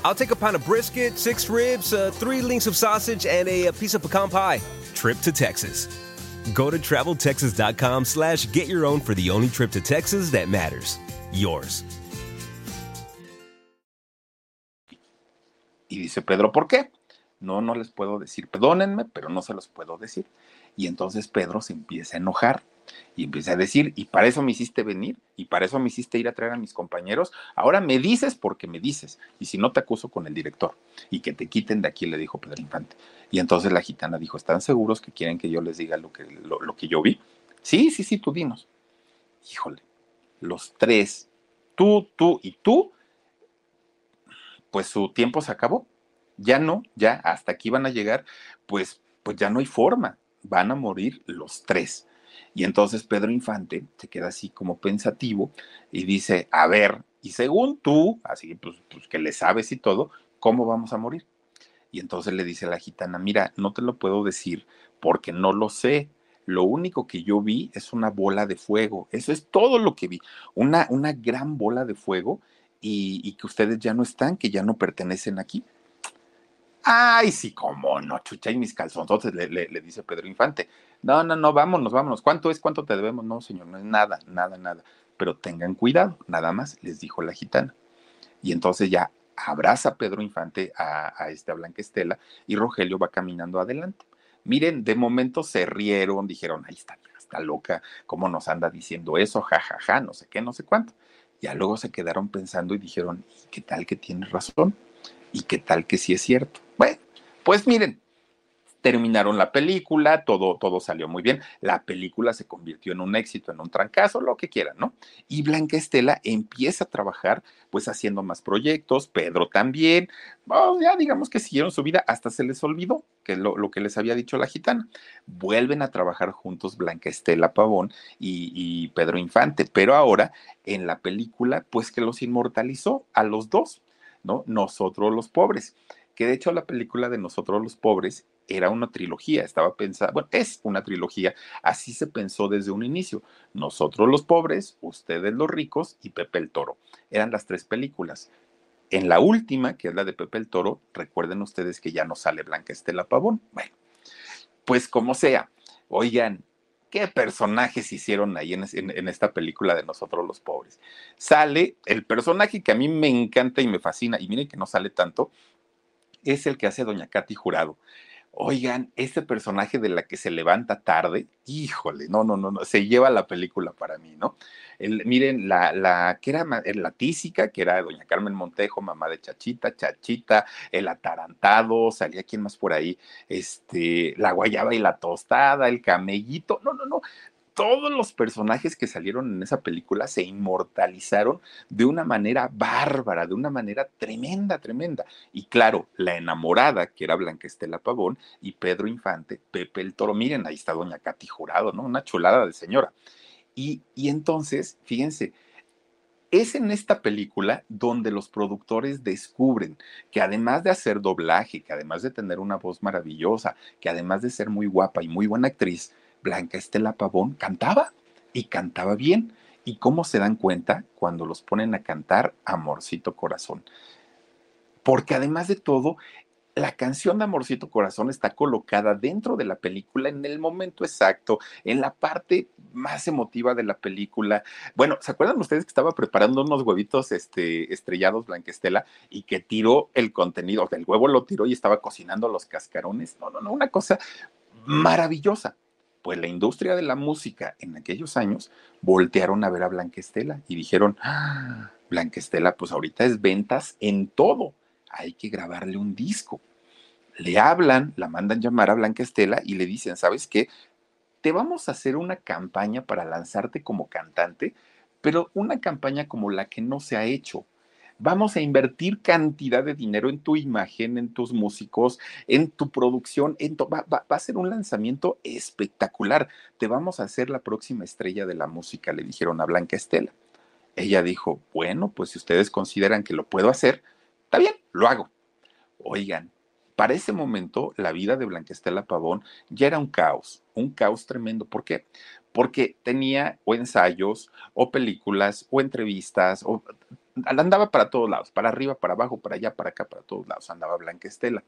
I'll take a pound of brisket, six ribs, uh, three links of sausage, and a, a, piece of pecan pie. Trip to Texas. Go to traveltexas.com slash get your own for the only trip to Texas that matters. Yours. Y dice Pedro, ¿por qué? No, no les puedo decir, perdónenme, pero no se los puedo decir. Y entonces Pedro se empieza a enojar y empieza a decir, y para eso me hiciste venir, y para eso me hiciste ir a traer a mis compañeros, ahora me dices porque me dices, y si no te acuso con el director, y que te quiten de aquí, le dijo Pedro Infante. Y entonces la gitana dijo, ¿están seguros que quieren que yo les diga lo que, lo, que yo vi? Sí, sí, sí, tú dinos. Híjole, los tres, tú, tú y tú, pues su tiempo se acabó. Ya no, ya hasta aquí van a llegar, pues, pues ya no hay forma, van a morir los tres. Y entonces Pedro Infante se queda así como pensativo y dice, a ver, y según tú, así pues, pues, que le sabes y todo, ¿cómo vamos a morir? Y entonces le dice la gitana, mira, no te lo puedo decir porque no lo sé. Lo único que yo vi es una bola de fuego. Eso es todo lo que vi. Una, una gran bola de fuego y, que ustedes ya no están, que ya no pertenecen aquí. Ay, sí, cómo no, chucha, y mis calzones, le, le, dice Pedro Infante. No, no, no, vámonos, vámonos. ¿Cuánto es? ¿Cuánto te debemos? No, señor, no es nada, nada, nada. Pero tengan cuidado, nada más, les dijo la gitana. Y entonces ya abraza Pedro Infante a, a esta Blanca Estela y Rogelio va caminando adelante. Miren, de momento se rieron, dijeron, ahí está, está loca, ¿cómo nos anda diciendo eso? Ja, ja, ja, no sé qué, no sé cuánto. Ya luego se quedaron pensando y dijeron, ¿qué tal que tiene razón? ¿Y qué tal que sí es cierto? Bueno, pues miren, terminaron la película, todo, todo salió muy bien, la película se convirtió en un éxito, en un trancazo, lo que quieran, ¿no? Y Blanca Estela empieza a trabajar pues haciendo más proyectos, Pedro también, oh, ya digamos que siguieron su vida, hasta se les olvidó que lo, lo, que les había dicho la gitana. Vuelven a trabajar juntos Blanca Estela Pavón y, y Pedro Infante, pero ahora en la película pues que los inmortalizó a los dos, ¿no? Nosotros los pobres que de hecho la película de Nosotros los Pobres era una trilogía, estaba pensada, bueno, es una trilogía, así se pensó desde un inicio. Nosotros los pobres, ustedes los ricos y Pepe el Toro. Eran las tres películas. En la última, que es la de Pepe el Toro, recuerden ustedes que ya no sale Blanca Estela Pavón. Bueno, pues como sea, oigan, ¿qué personajes hicieron ahí en, en, esta película de Nosotros los Pobres? Sale el personaje que a mí me encanta y me fascina, y miren que no sale tanto, es el que hace Doña Katy Jurado. Oigan, este personaje de la que se levanta tarde, híjole, no, no, no, no, se lleva la película para mí, ¿no? El, miren, la, la, que era la tísica, que era doña Carmen Montejo, mamá de Chachita, Chachita, el atarantado, salía quién más por ahí, este, la guayaba y la tostada, el camellito, no, no, no, todos los personajes que salieron en esa película se inmortalizaron de una manera bárbara, de una manera tremenda, tremenda. Y claro, la enamorada, que era Blanca Estela Pavón, y Pedro Infante, Pepe el Toro. Miren, ahí está Doña Katy Jurado, ¿no? Una chulada de señora. Y, y entonces, fíjense, es en esta película donde los productores descubren que además de hacer doblaje, que además de tener una voz maravillosa, que además de ser muy guapa y muy buena actriz, Blanca Estela Pavón cantaba y cantaba bien. ¿Y cómo se dan cuenta cuando los ponen a cantar Amorcito Corazón? Porque además de todo, la canción de Amorcito Corazón está colocada dentro de la película en el momento exacto, en la parte más emotiva de la película. Bueno, ¿se acuerdan ustedes que estaba preparando unos huevitos este, estrellados Blanquestela y que tiró el contenido, del huevo lo tiró y estaba cocinando los cascarones? No, no, no, una cosa maravillosa. Pues la industria de la música en aquellos años voltearon a ver a Blanquestela y dijeron, ah, Blanquestela, pues ahorita es ventas en todo, hay que grabarle un disco. Le hablan, la mandan llamar a Blanquestela y le dicen, ¿sabes qué? Te vamos a hacer una campaña para lanzarte como cantante, pero una campaña como la que no se ha hecho vamos a invertir cantidad de dinero en tu imagen, en tus músicos, en tu producción, en va, va, a ser un lanzamiento espectacular. Te vamos a hacer la próxima estrella de la música, le dijeron a Blanca Estela. Ella dijo, bueno, pues si ustedes consideran que lo puedo hacer, está bien, lo hago. Oigan, para ese momento la vida de Blanca Estela Pavón ya era un caos, un caos tremendo. ¿Por qué? Porque tenía o ensayos, o películas, o entrevistas, o andaba para todos lados, para arriba, para abajo, para allá, para acá, para todos lados, andaba Blanca Estela.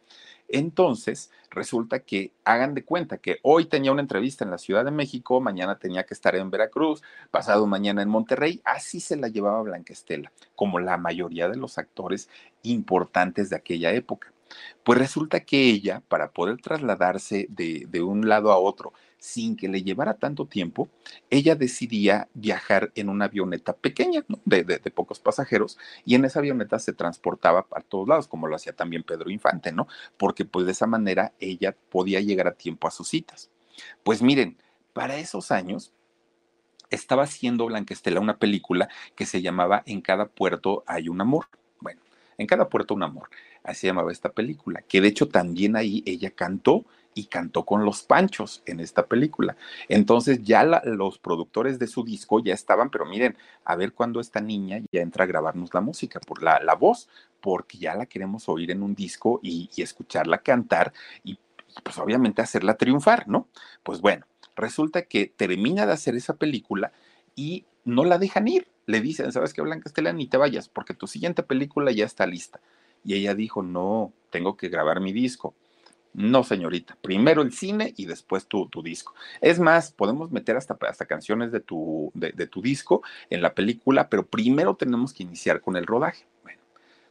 Entonces, resulta que hagan de cuenta que hoy tenía una entrevista en la Ciudad de México, mañana tenía que estar en Veracruz, pasado mañana en Monterrey, así se la llevaba Blanca Estela, como la mayoría de los actores importantes de aquella época. Pues resulta que ella, para poder trasladarse de, de un lado a otro, sin que le llevara tanto tiempo, ella decidía viajar en una avioneta pequeña, ¿no? de, de, pocos pasajeros, y en esa avioneta se transportaba a todos lados, como lo hacía también Pedro Infante, ¿no? Porque pues de esa manera ella podía llegar a tiempo a sus citas. Pues miren, para esos años, estaba haciendo Blanca Estela una película que se llamaba En cada puerto hay un amor. Bueno, en cada puerto un amor. Así llamaba esta película, que de hecho también ahí ella cantó y cantó con los Panchos en esta película. Entonces ya los productores de su disco ya estaban, pero miren, a ver cuándo esta niña ya entra a grabarnos la música, por la, la voz, porque ya la queremos oír en un disco y, y escucharla cantar y pues obviamente hacerla triunfar, ¿no? Pues bueno, resulta que termina de hacer esa película y no la dejan ir. Le dicen, ¿sabes qué, Blanca Estela? Ni te vayas, porque tu siguiente película ya está lista. Y ella dijo, no, tengo que grabar mi disco. No, señorita. Primero el cine y después tu, tu disco. Es más, podemos meter hasta, hasta canciones de tu, de, tu disco en la película, pero primero tenemos que iniciar con el rodaje. Bueno,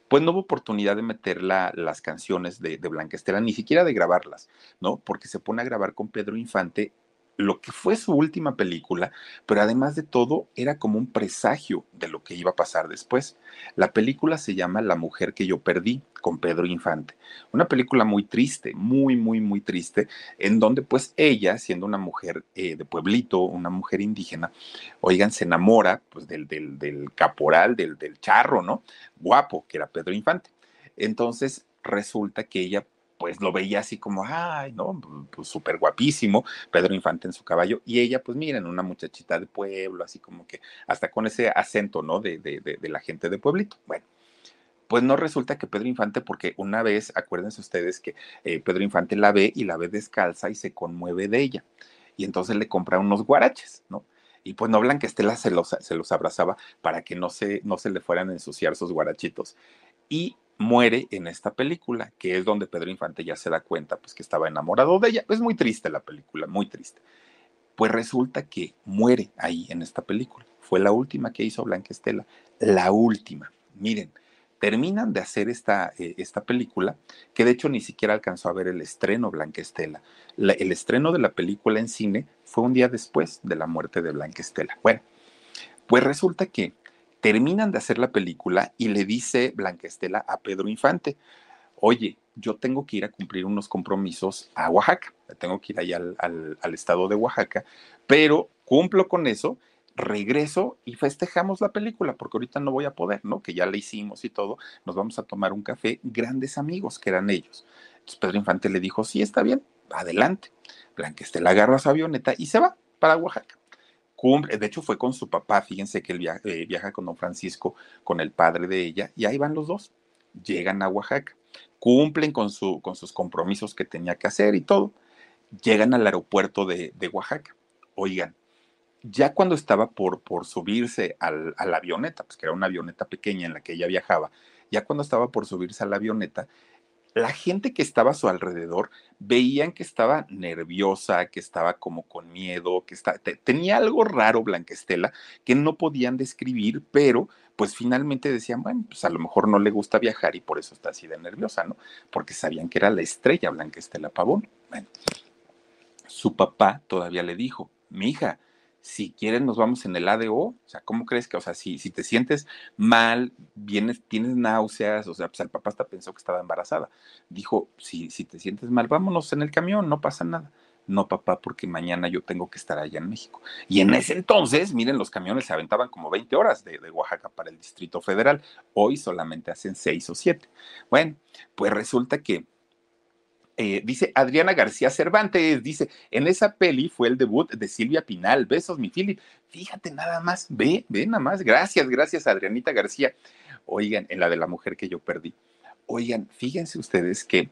pues no hubo oportunidad de meter la, las canciones de, de Blanca Estela, ni siquiera de grabarlas, ¿no? Porque se pone a grabar con Pedro Infante lo que fue su última película, pero además de todo era como un presagio de lo que iba a pasar después. La película se llama La mujer que yo perdí con Pedro Infante. Una película muy triste, muy, muy, muy triste, en donde pues ella, siendo una mujer eh, de pueblito, una mujer indígena, oigan, se enamora pues del, del, del caporal, del, del charro, ¿no? Guapo, que era Pedro Infante. Entonces resulta que ella pues lo veía así como, ay, no, pues súper guapísimo, Pedro Infante en su caballo, y ella, pues miren, una muchachita de pueblo, así como que hasta con ese acento, ¿no? De, de, de, la gente de pueblito. Bueno, pues no resulta que Pedro Infante, porque una vez, acuérdense ustedes que eh, Pedro Infante la ve y la ve descalza y se conmueve de ella, y entonces le compra unos guaraches, ¿no? Y pues no Blanquestela se los, se los abrazaba para que no se, no se le fueran a ensuciar sus guarachitos. Y muere en esta película, que es donde Pedro Infante ya se da cuenta pues que estaba enamorado de ella. Es muy triste la película, muy triste. Pues resulta que muere ahí en esta película. Fue la última que hizo Blanca Estela, la última. Miren, terminan de hacer esta, eh, esta película, que de hecho ni siquiera alcanzó a ver el estreno Blanca Estela. La, el estreno de la película en cine fue un día después de la muerte de Blanca Estela. Bueno, pues resulta que terminan de hacer la película y le dice Blanquestela a Pedro Infante, oye, yo tengo que ir a cumplir unos compromisos a Oaxaca, tengo que ir allá al, estado de Oaxaca, pero cumplo con eso, regreso y festejamos la película, porque ahorita no voy a poder, ¿no? Que ya la hicimos y todo, nos vamos a tomar un café, grandes amigos que eran ellos. Entonces Pedro Infante le dijo, sí, está bien, adelante. Blanquestela agarra su avioneta y se va para Oaxaca cumple, de hecho fue con su papá, fíjense que él viaja, eh, viaja, con don Francisco, con el padre de ella, y ahí van los dos, llegan a Oaxaca, cumplen con, su, con sus compromisos que tenía que hacer y todo, llegan al aeropuerto de, de Oaxaca, oigan, ya cuando estaba por, por subirse al, a la avioneta, pues que era una avioneta pequeña en la que ella viajaba, ya cuando estaba por subirse a la avioneta, la gente que estaba a su alrededor veían que estaba nerviosa, que estaba como con miedo, que tenía algo raro Blanquestela que no podían describir, pero pues finalmente decían, bueno, pues a lo mejor no le gusta viajar y por eso está así de nerviosa, ¿no? Porque sabían que era la estrella Blanquestela Pavón. Bueno, su papá todavía le dijo, mi hija, si quieren nos vamos en el ADO, o sea, ¿cómo crees que, o sea, si, si te sientes mal, vienes, tienes náuseas, o sea, pues el papá hasta pensó que estaba embarazada. Dijo, si, si te sientes mal, vámonos en el camión, no pasa nada. No, papá, porque mañana yo tengo que estar allá en México. Y en ese entonces, miren, los camiones se aventaban como 20 horas de, de Oaxaca para el Distrito Federal. Hoy solamente hacen 6 o 7. Bueno, pues resulta que eh, dice Adriana García Cervantes, dice, en esa peli fue el debut de Silvia Pinal. Besos, mi Philip. Fíjate nada más, ve, ve nada más. Gracias, gracias, Adrianita García. Oigan, en la de la mujer que yo perdí. Oigan, fíjense ustedes que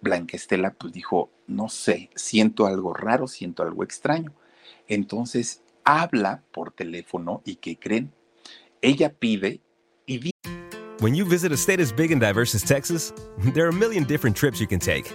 Blanca Estela pues dijo, no sé, siento algo raro, siento algo extraño. Entonces habla por teléfono y ¿qué creen? Ella pide y dice. When you visit a state as big and diverse as Texas, there are a million different trips you can take.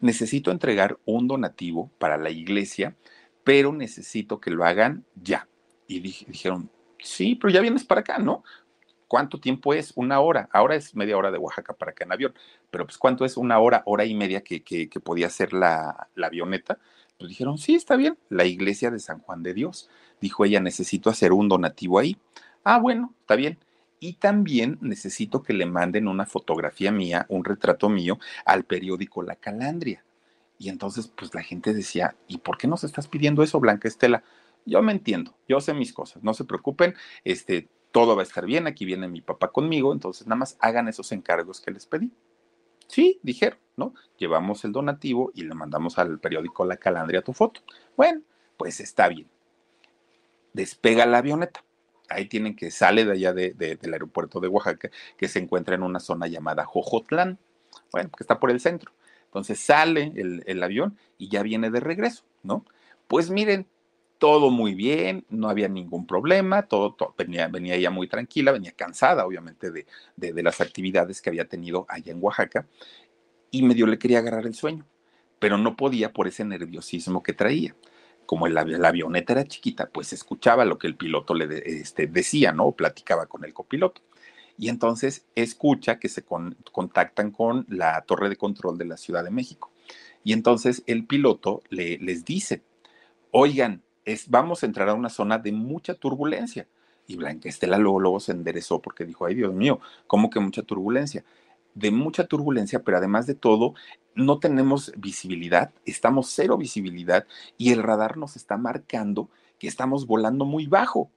Necesito entregar un donativo para la iglesia, pero necesito que lo hagan ya. Y dije, dijeron, sí, pero ya vienes para acá, ¿no? ¿Cuánto tiempo es? Una hora. Ahora es media hora de Oaxaca para acá en avión. Pero pues ¿cuánto es una hora, hora y media que, podía ser la, la avioneta? Pues dijeron, sí, está bien. La iglesia de San Juan de Dios. Dijo ella, necesito hacer un donativo ahí. Ah, bueno, está bien y también necesito que le manden una fotografía mía, un retrato mío al periódico La Calandria. Y entonces, pues la gente decía, ¿y por qué nos estás pidiendo eso, Blanca Estela? Yo me entiendo, yo sé mis cosas, no se preocupen, este, todo va a estar bien, aquí viene mi papá conmigo, entonces nada más hagan esos encargos que les pedí. Sí, dijeron, ¿no? Llevamos el donativo y le mandamos al periódico La Calandria tu foto. Bueno, pues está bien. Despega la avioneta ahí tienen que sale de allá de, de, del aeropuerto de Oaxaca, que se encuentra en una zona llamada Jojotlán, bueno, que está por el centro. Entonces sale el, avión y ya viene de regreso, ¿no? Pues miren, todo muy bien, no había ningún problema, todo, venía, venía ella muy tranquila, venía cansada, obviamente, de, de, las actividades que había tenido allá en Oaxaca, y medio le quería agarrar el sueño, pero no podía por ese nerviosismo que traía. Como la, avioneta era chiquita, pues escuchaba lo que el piloto le este, decía, ¿no? Platicaba con el copiloto. Y entonces escucha que se contactan con la torre de control de la Ciudad de México. Y entonces el piloto le, les dice, oigan, vamos a entrar a una zona de mucha turbulencia. Y Blanca Estela luego, luego se enderezó porque dijo, ay Dios mío, ¿cómo que mucha turbulencia? De mucha turbulencia, pero además de todo, no tenemos visibilidad, estamos cero visibilidad y el radar nos está marcando que estamos volando muy bajo.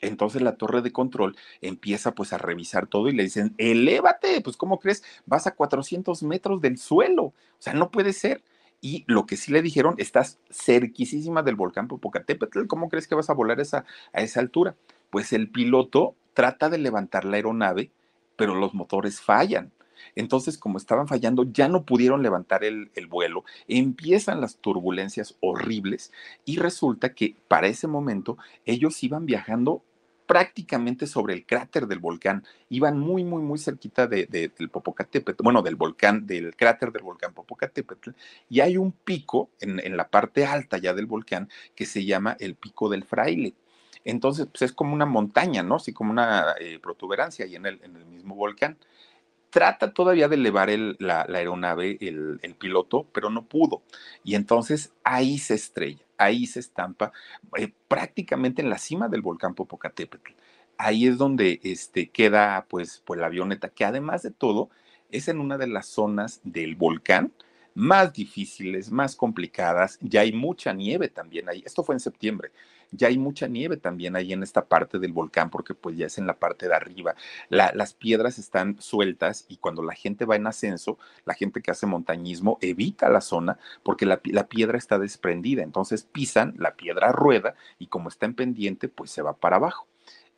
Entonces la torre de control empieza pues a revisar todo y le dicen, elévate, pues ¿cómo crees? Vas a 400 metros del suelo. O sea, no puede ser. Y lo que sí le dijeron, estás cerquísima del volcán Popocatépetl. ¿Cómo crees que vas a volar esa, a esa altura? Pues el piloto trata de levantar la aeronave, pero los motores fallan. Entonces, como estaban fallando, ya no pudieron levantar el, el, vuelo, empiezan las turbulencias horribles y resulta que para ese momento ellos iban viajando prácticamente sobre el cráter del volcán. Iban muy, muy, muy cerquita de, del Popocatépetl, bueno, del volcán, del cráter del volcán Popocatépetl, y hay un pico en, en la parte alta ya del volcán que se llama el Pico del Fraile. Entonces, pues es como una montaña, ¿no? Así como una eh, protuberancia ahí en el mismo volcán trata todavía de elevar la, aeronave, el, piloto, pero no pudo. Y entonces ahí se estrella, ahí se estampa eh, prácticamente en la cima del volcán Popocatépetl. Ahí es donde este, queda pues, pues la avioneta, que además de todo es en una de las zonas del volcán más difíciles, más complicadas. Ya hay mucha nieve también ahí. Esto fue en septiembre ya hay mucha nieve también ahí en esta parte del volcán, porque pues ya es en la parte de arriba. las piedras están sueltas y cuando la gente va en ascenso, la gente que hace montañismo evita la zona porque la, la piedra está desprendida. Entonces pisan, la piedra rueda y como está en pendiente, pues se va para abajo.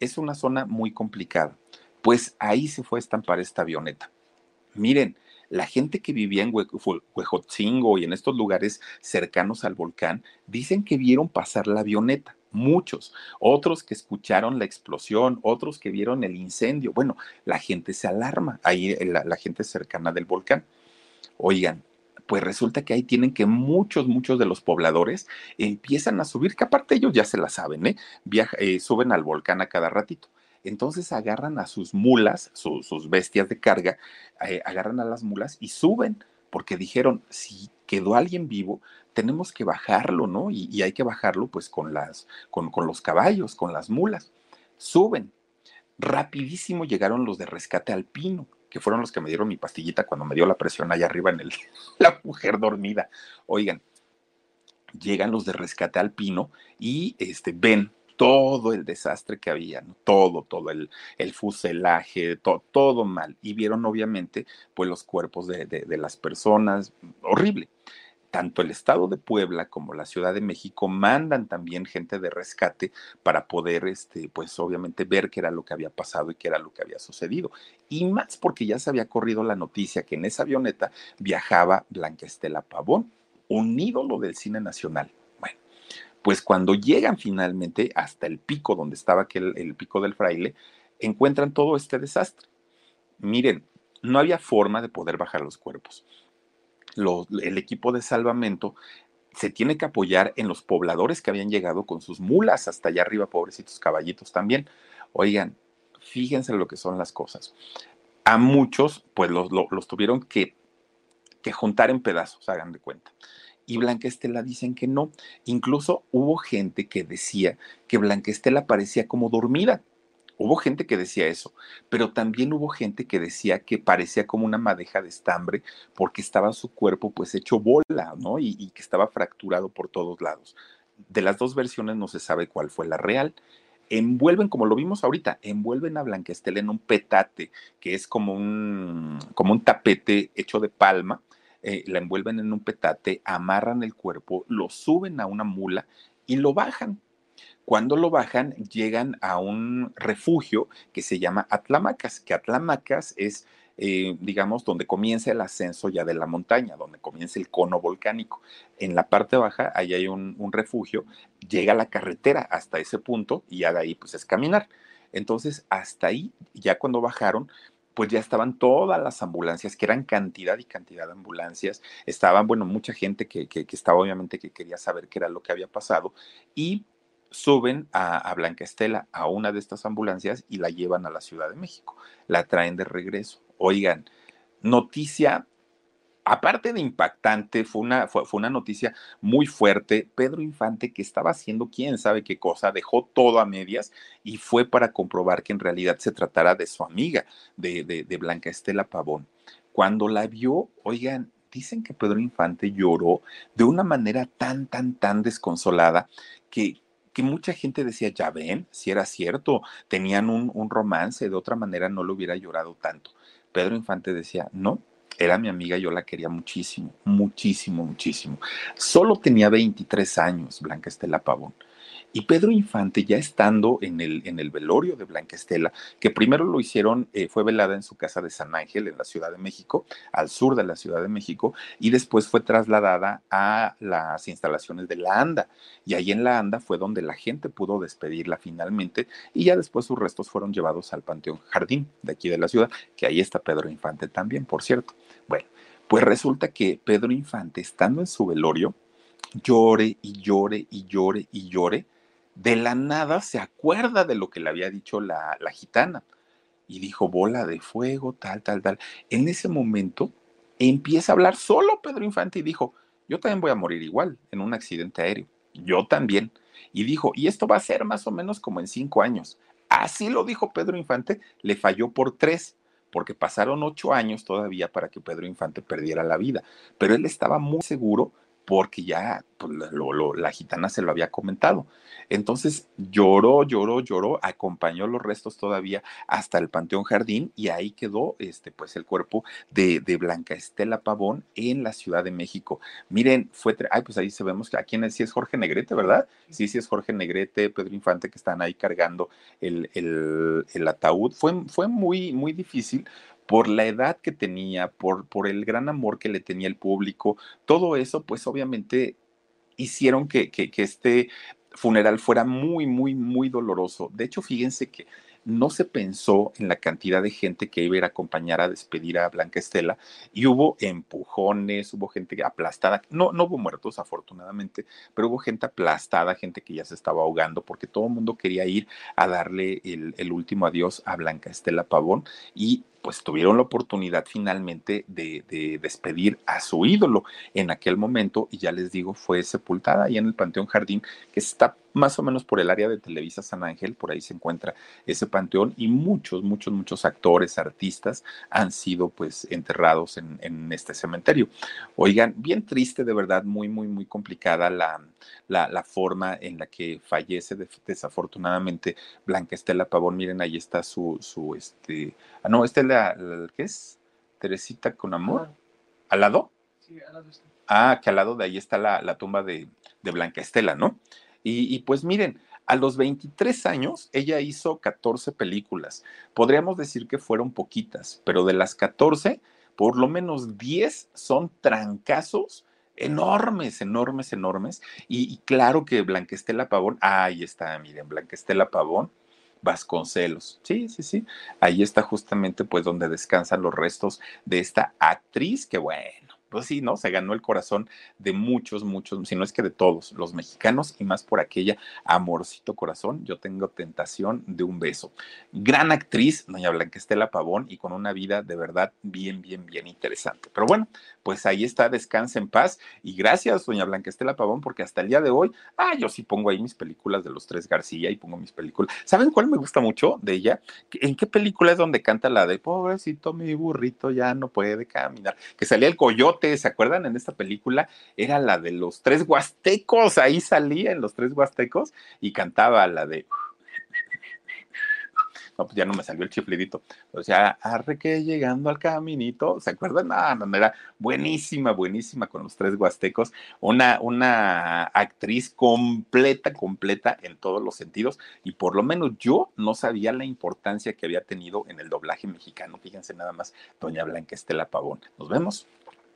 Es una zona muy complicada. Pues ahí se fue a estampar esta avioneta. Miren, la gente que vivía en Huejotzingo y en estos lugares cercanos al volcán dicen que vieron pasar la avioneta muchos, otros que escucharon la explosión, otros que vieron el incendio. Bueno, la gente se alarma, ahí eh, la, gente cercana del volcán. Oigan, pues resulta que ahí tienen que muchos, muchos de los pobladores empiezan a subir, que aparte ellos ya se la saben, ¿eh? eh suben al volcán a cada ratito. Entonces agarran a sus mulas, sus bestias de carga, eh, agarran a las mulas y suben, porque dijeron, si quedó alguien vivo, tenemos que bajarlo, ¿no? Y, hay que bajarlo pues con, las, con, con los caballos, con las mulas. Suben. Rapidísimo llegaron los de rescate alpino, que fueron los que me dieron mi pastillita cuando me dio la presión allá arriba en el, la mujer dormida. Oigan, llegan los de rescate alpino y este, ven todo el desastre que había, ¿no? todo, todo el, el fuselaje, todo mal. Y vieron obviamente pues los cuerpos de, de las personas, horrible tanto el estado de Puebla como la Ciudad de México mandan también gente de rescate para poder, este, pues obviamente ver qué era lo que había pasado y qué era lo que había sucedido. Y más porque ya se había corrido la noticia que en esa avioneta viajaba Blanca Estela Pavón, un ídolo del cine nacional. Pues cuando llegan finalmente hasta el pico donde estaba aquel, el pico del fraile, encuentran todo este desastre. Miren, no había forma de poder bajar los cuerpos el equipo de salvamento se tiene que apoyar en los pobladores que habían llegado con sus mulas hasta allá arriba, pobrecitos caballitos también. Oigan, fíjense lo que son las cosas. A muchos, pues los, los tuvieron que, que juntar en pedazos, hagan de cuenta y Blanca Estela dicen que no. Incluso hubo gente que decía que Blanca Estela parecía como dormida. Hubo gente que decía eso, pero también hubo gente que decía que parecía como una madeja de estambre porque estaba su cuerpo pues hecho bola, ¿no? Y, que estaba fracturado por todos lados. De las dos versiones no se sabe cuál fue la real. Envuelven, como lo vimos ahorita, envuelven a Blanca Estela en un petate, que es como un, como un tapete hecho de palma, eh, la envuelven en un petate, amarran el cuerpo, lo suben a una mula y lo bajan cuando lo bajan, llegan a un refugio que se llama Atlamacas, que Atlamacas es eh, digamos, donde comienza el ascenso ya de la montaña, donde comienza el cono volcánico. En la parte baja, ahí hay un, un refugio, llega la carretera hasta ese punto y ya de ahí pues es caminar. Entonces, hasta ahí, ya cuando bajaron, pues ya estaban todas las ambulancias, que eran cantidad y cantidad de ambulancias. Estaban, bueno, mucha gente que, que, estaba obviamente que quería saber qué era lo que había pasado y suben a, a, Blanca Estela a una de estas ambulancias y la llevan a la Ciudad de México. La traen de regreso. Oigan, noticia aparte de impactante, fue una, fue, fue, una noticia muy fuerte. Pedro Infante, que estaba haciendo quién sabe qué cosa, dejó todo a medias y fue para comprobar que en realidad se tratara de su amiga, de, de, de Blanca Estela Pavón. Cuando la vio, oigan, dicen que Pedro Infante lloró de una manera tan, tan, tan desconsolada que, que mucha gente decía, ya ven, si era cierto, tenían un, un romance, de otra manera no lo hubiera llorado tanto. Pedro Infante decía, no, era mi amiga, yo la quería muchísimo, muchísimo, muchísimo. Solo tenía 23 años, Blanca Estela Pavón. Y Pedro Infante, ya estando en el, en el velorio de Blanca Estela, que primero lo hicieron, eh, fue velada en su casa de San Ángel, en la Ciudad de México, al sur de la Ciudad de México, y después fue trasladada a las instalaciones de la ANDA. Y ahí en la ANDA fue donde la gente pudo despedirla finalmente, y ya después sus restos fueron llevados al Panteón Jardín de aquí de la ciudad, que ahí está Pedro Infante también, por cierto. Bueno, pues resulta que Pedro Infante, estando en su velorio, llore y llore y llore y llore, de la nada se acuerda de lo que le había dicho la, la, gitana y dijo bola de fuego, tal, tal, tal. En ese momento empieza a hablar solo Pedro Infante y dijo, yo también voy a morir igual en un accidente aéreo, yo también. Y dijo, y esto va a ser más o menos como en cinco años. Así lo dijo Pedro Infante, le falló por tres porque pasaron ocho años todavía para que Pedro Infante perdiera la vida, pero él estaba muy seguro porque ya pues, lo, lo, la gitana se lo había comentado. Entonces lloró, lloró, lloró, acompañó los restos todavía hasta el Panteón Jardín y ahí quedó este, pues, el cuerpo de, Blanca Estela Pavón en la Ciudad de México. Miren, fue, ay, pues ahí se vemos que aquí sí es Jorge Negrete, ¿verdad? Sí, sí es Jorge Negrete, Pedro Infante que están ahí cargando el, el ataúd. Fue, fue muy, muy difícil por la edad que tenía, por, por el gran amor que le tenía el público, todo eso, pues obviamente hicieron que, que, que este funeral fuera muy, muy, muy doloroso. De hecho, fíjense que no se pensó en la cantidad de gente que iba a ir a acompañar a despedir a Blanca Estela y hubo empujones, hubo gente aplastada, no, no hubo muertos afortunadamente, pero hubo gente aplastada, gente que ya se estaba ahogando porque todo el mundo quería ir a darle el, último adiós a Blanca Estela Pavón y pues tuvieron la oportunidad finalmente de, de, despedir a su ídolo en aquel momento y ya les digo, fue sepultada ahí en el Panteón Jardín, que está más o menos por el área de Televisa San Ángel, por ahí se encuentra ese panteón y muchos, muchos, muchos actores, artistas han sido pues enterrados en, en este cementerio. Oigan, bien triste, de verdad, muy, muy, muy complicada la, la, la forma en la que fallece de, desafortunadamente Blanca Estela Pavón. Miren, ahí está su, su este, ah, no, este es la, la, ¿qué es? Teresita con amor. ¿Al lado? Sí, al lado está. Ah, que al lado de ahí está la, la tumba de, de Blanca Estela, ¿no? Y, pues miren, a los 23 años ella hizo 14 películas. Podríamos decir que fueron poquitas, pero de las 14, por lo menos 10 son trancazos enormes, enormes, enormes. Y, y claro que Blanquestela Pavón, ah, ahí está, miren, Blanquestela Pavón. Vasconcelos. Sí, sí, sí. Ahí está justamente pues donde descansan los restos de esta actriz que bueno, pues sí, ¿no? Se ganó el corazón de muchos, muchos, si no es que de todos los mexicanos y más por aquella amorcito corazón, yo tengo tentación de un beso. Gran actriz, doña Blanca Estela Pavón, y con una vida de verdad bien, bien, bien interesante. Pero bueno, pues ahí está, descansa en paz y gracias, doña Blanca Estela Pavón, porque hasta el día de hoy, ah, yo sí pongo ahí mis películas de los tres García y pongo mis películas. ¿Saben cuál me gusta mucho de ella? ¿En qué película es donde canta la de pobrecito mi burrito ya no puede caminar? Que salía el coyote ¿se acuerdan? En esta película era la de los tres huastecos, ahí salía en los tres huastecos y cantaba la de No, pues ya no me salió el chiflidito. O sea, arre que llegando al caminito, ¿se acuerdan? No, no, era buenísima, buenísima con los tres huastecos. Una, una actriz completa, completa en todos los sentidos. Y por lo menos yo no sabía la importancia que había tenido en el doblaje mexicano. Fíjense nada más, doña Blanca Estela Pavón. Nos vemos.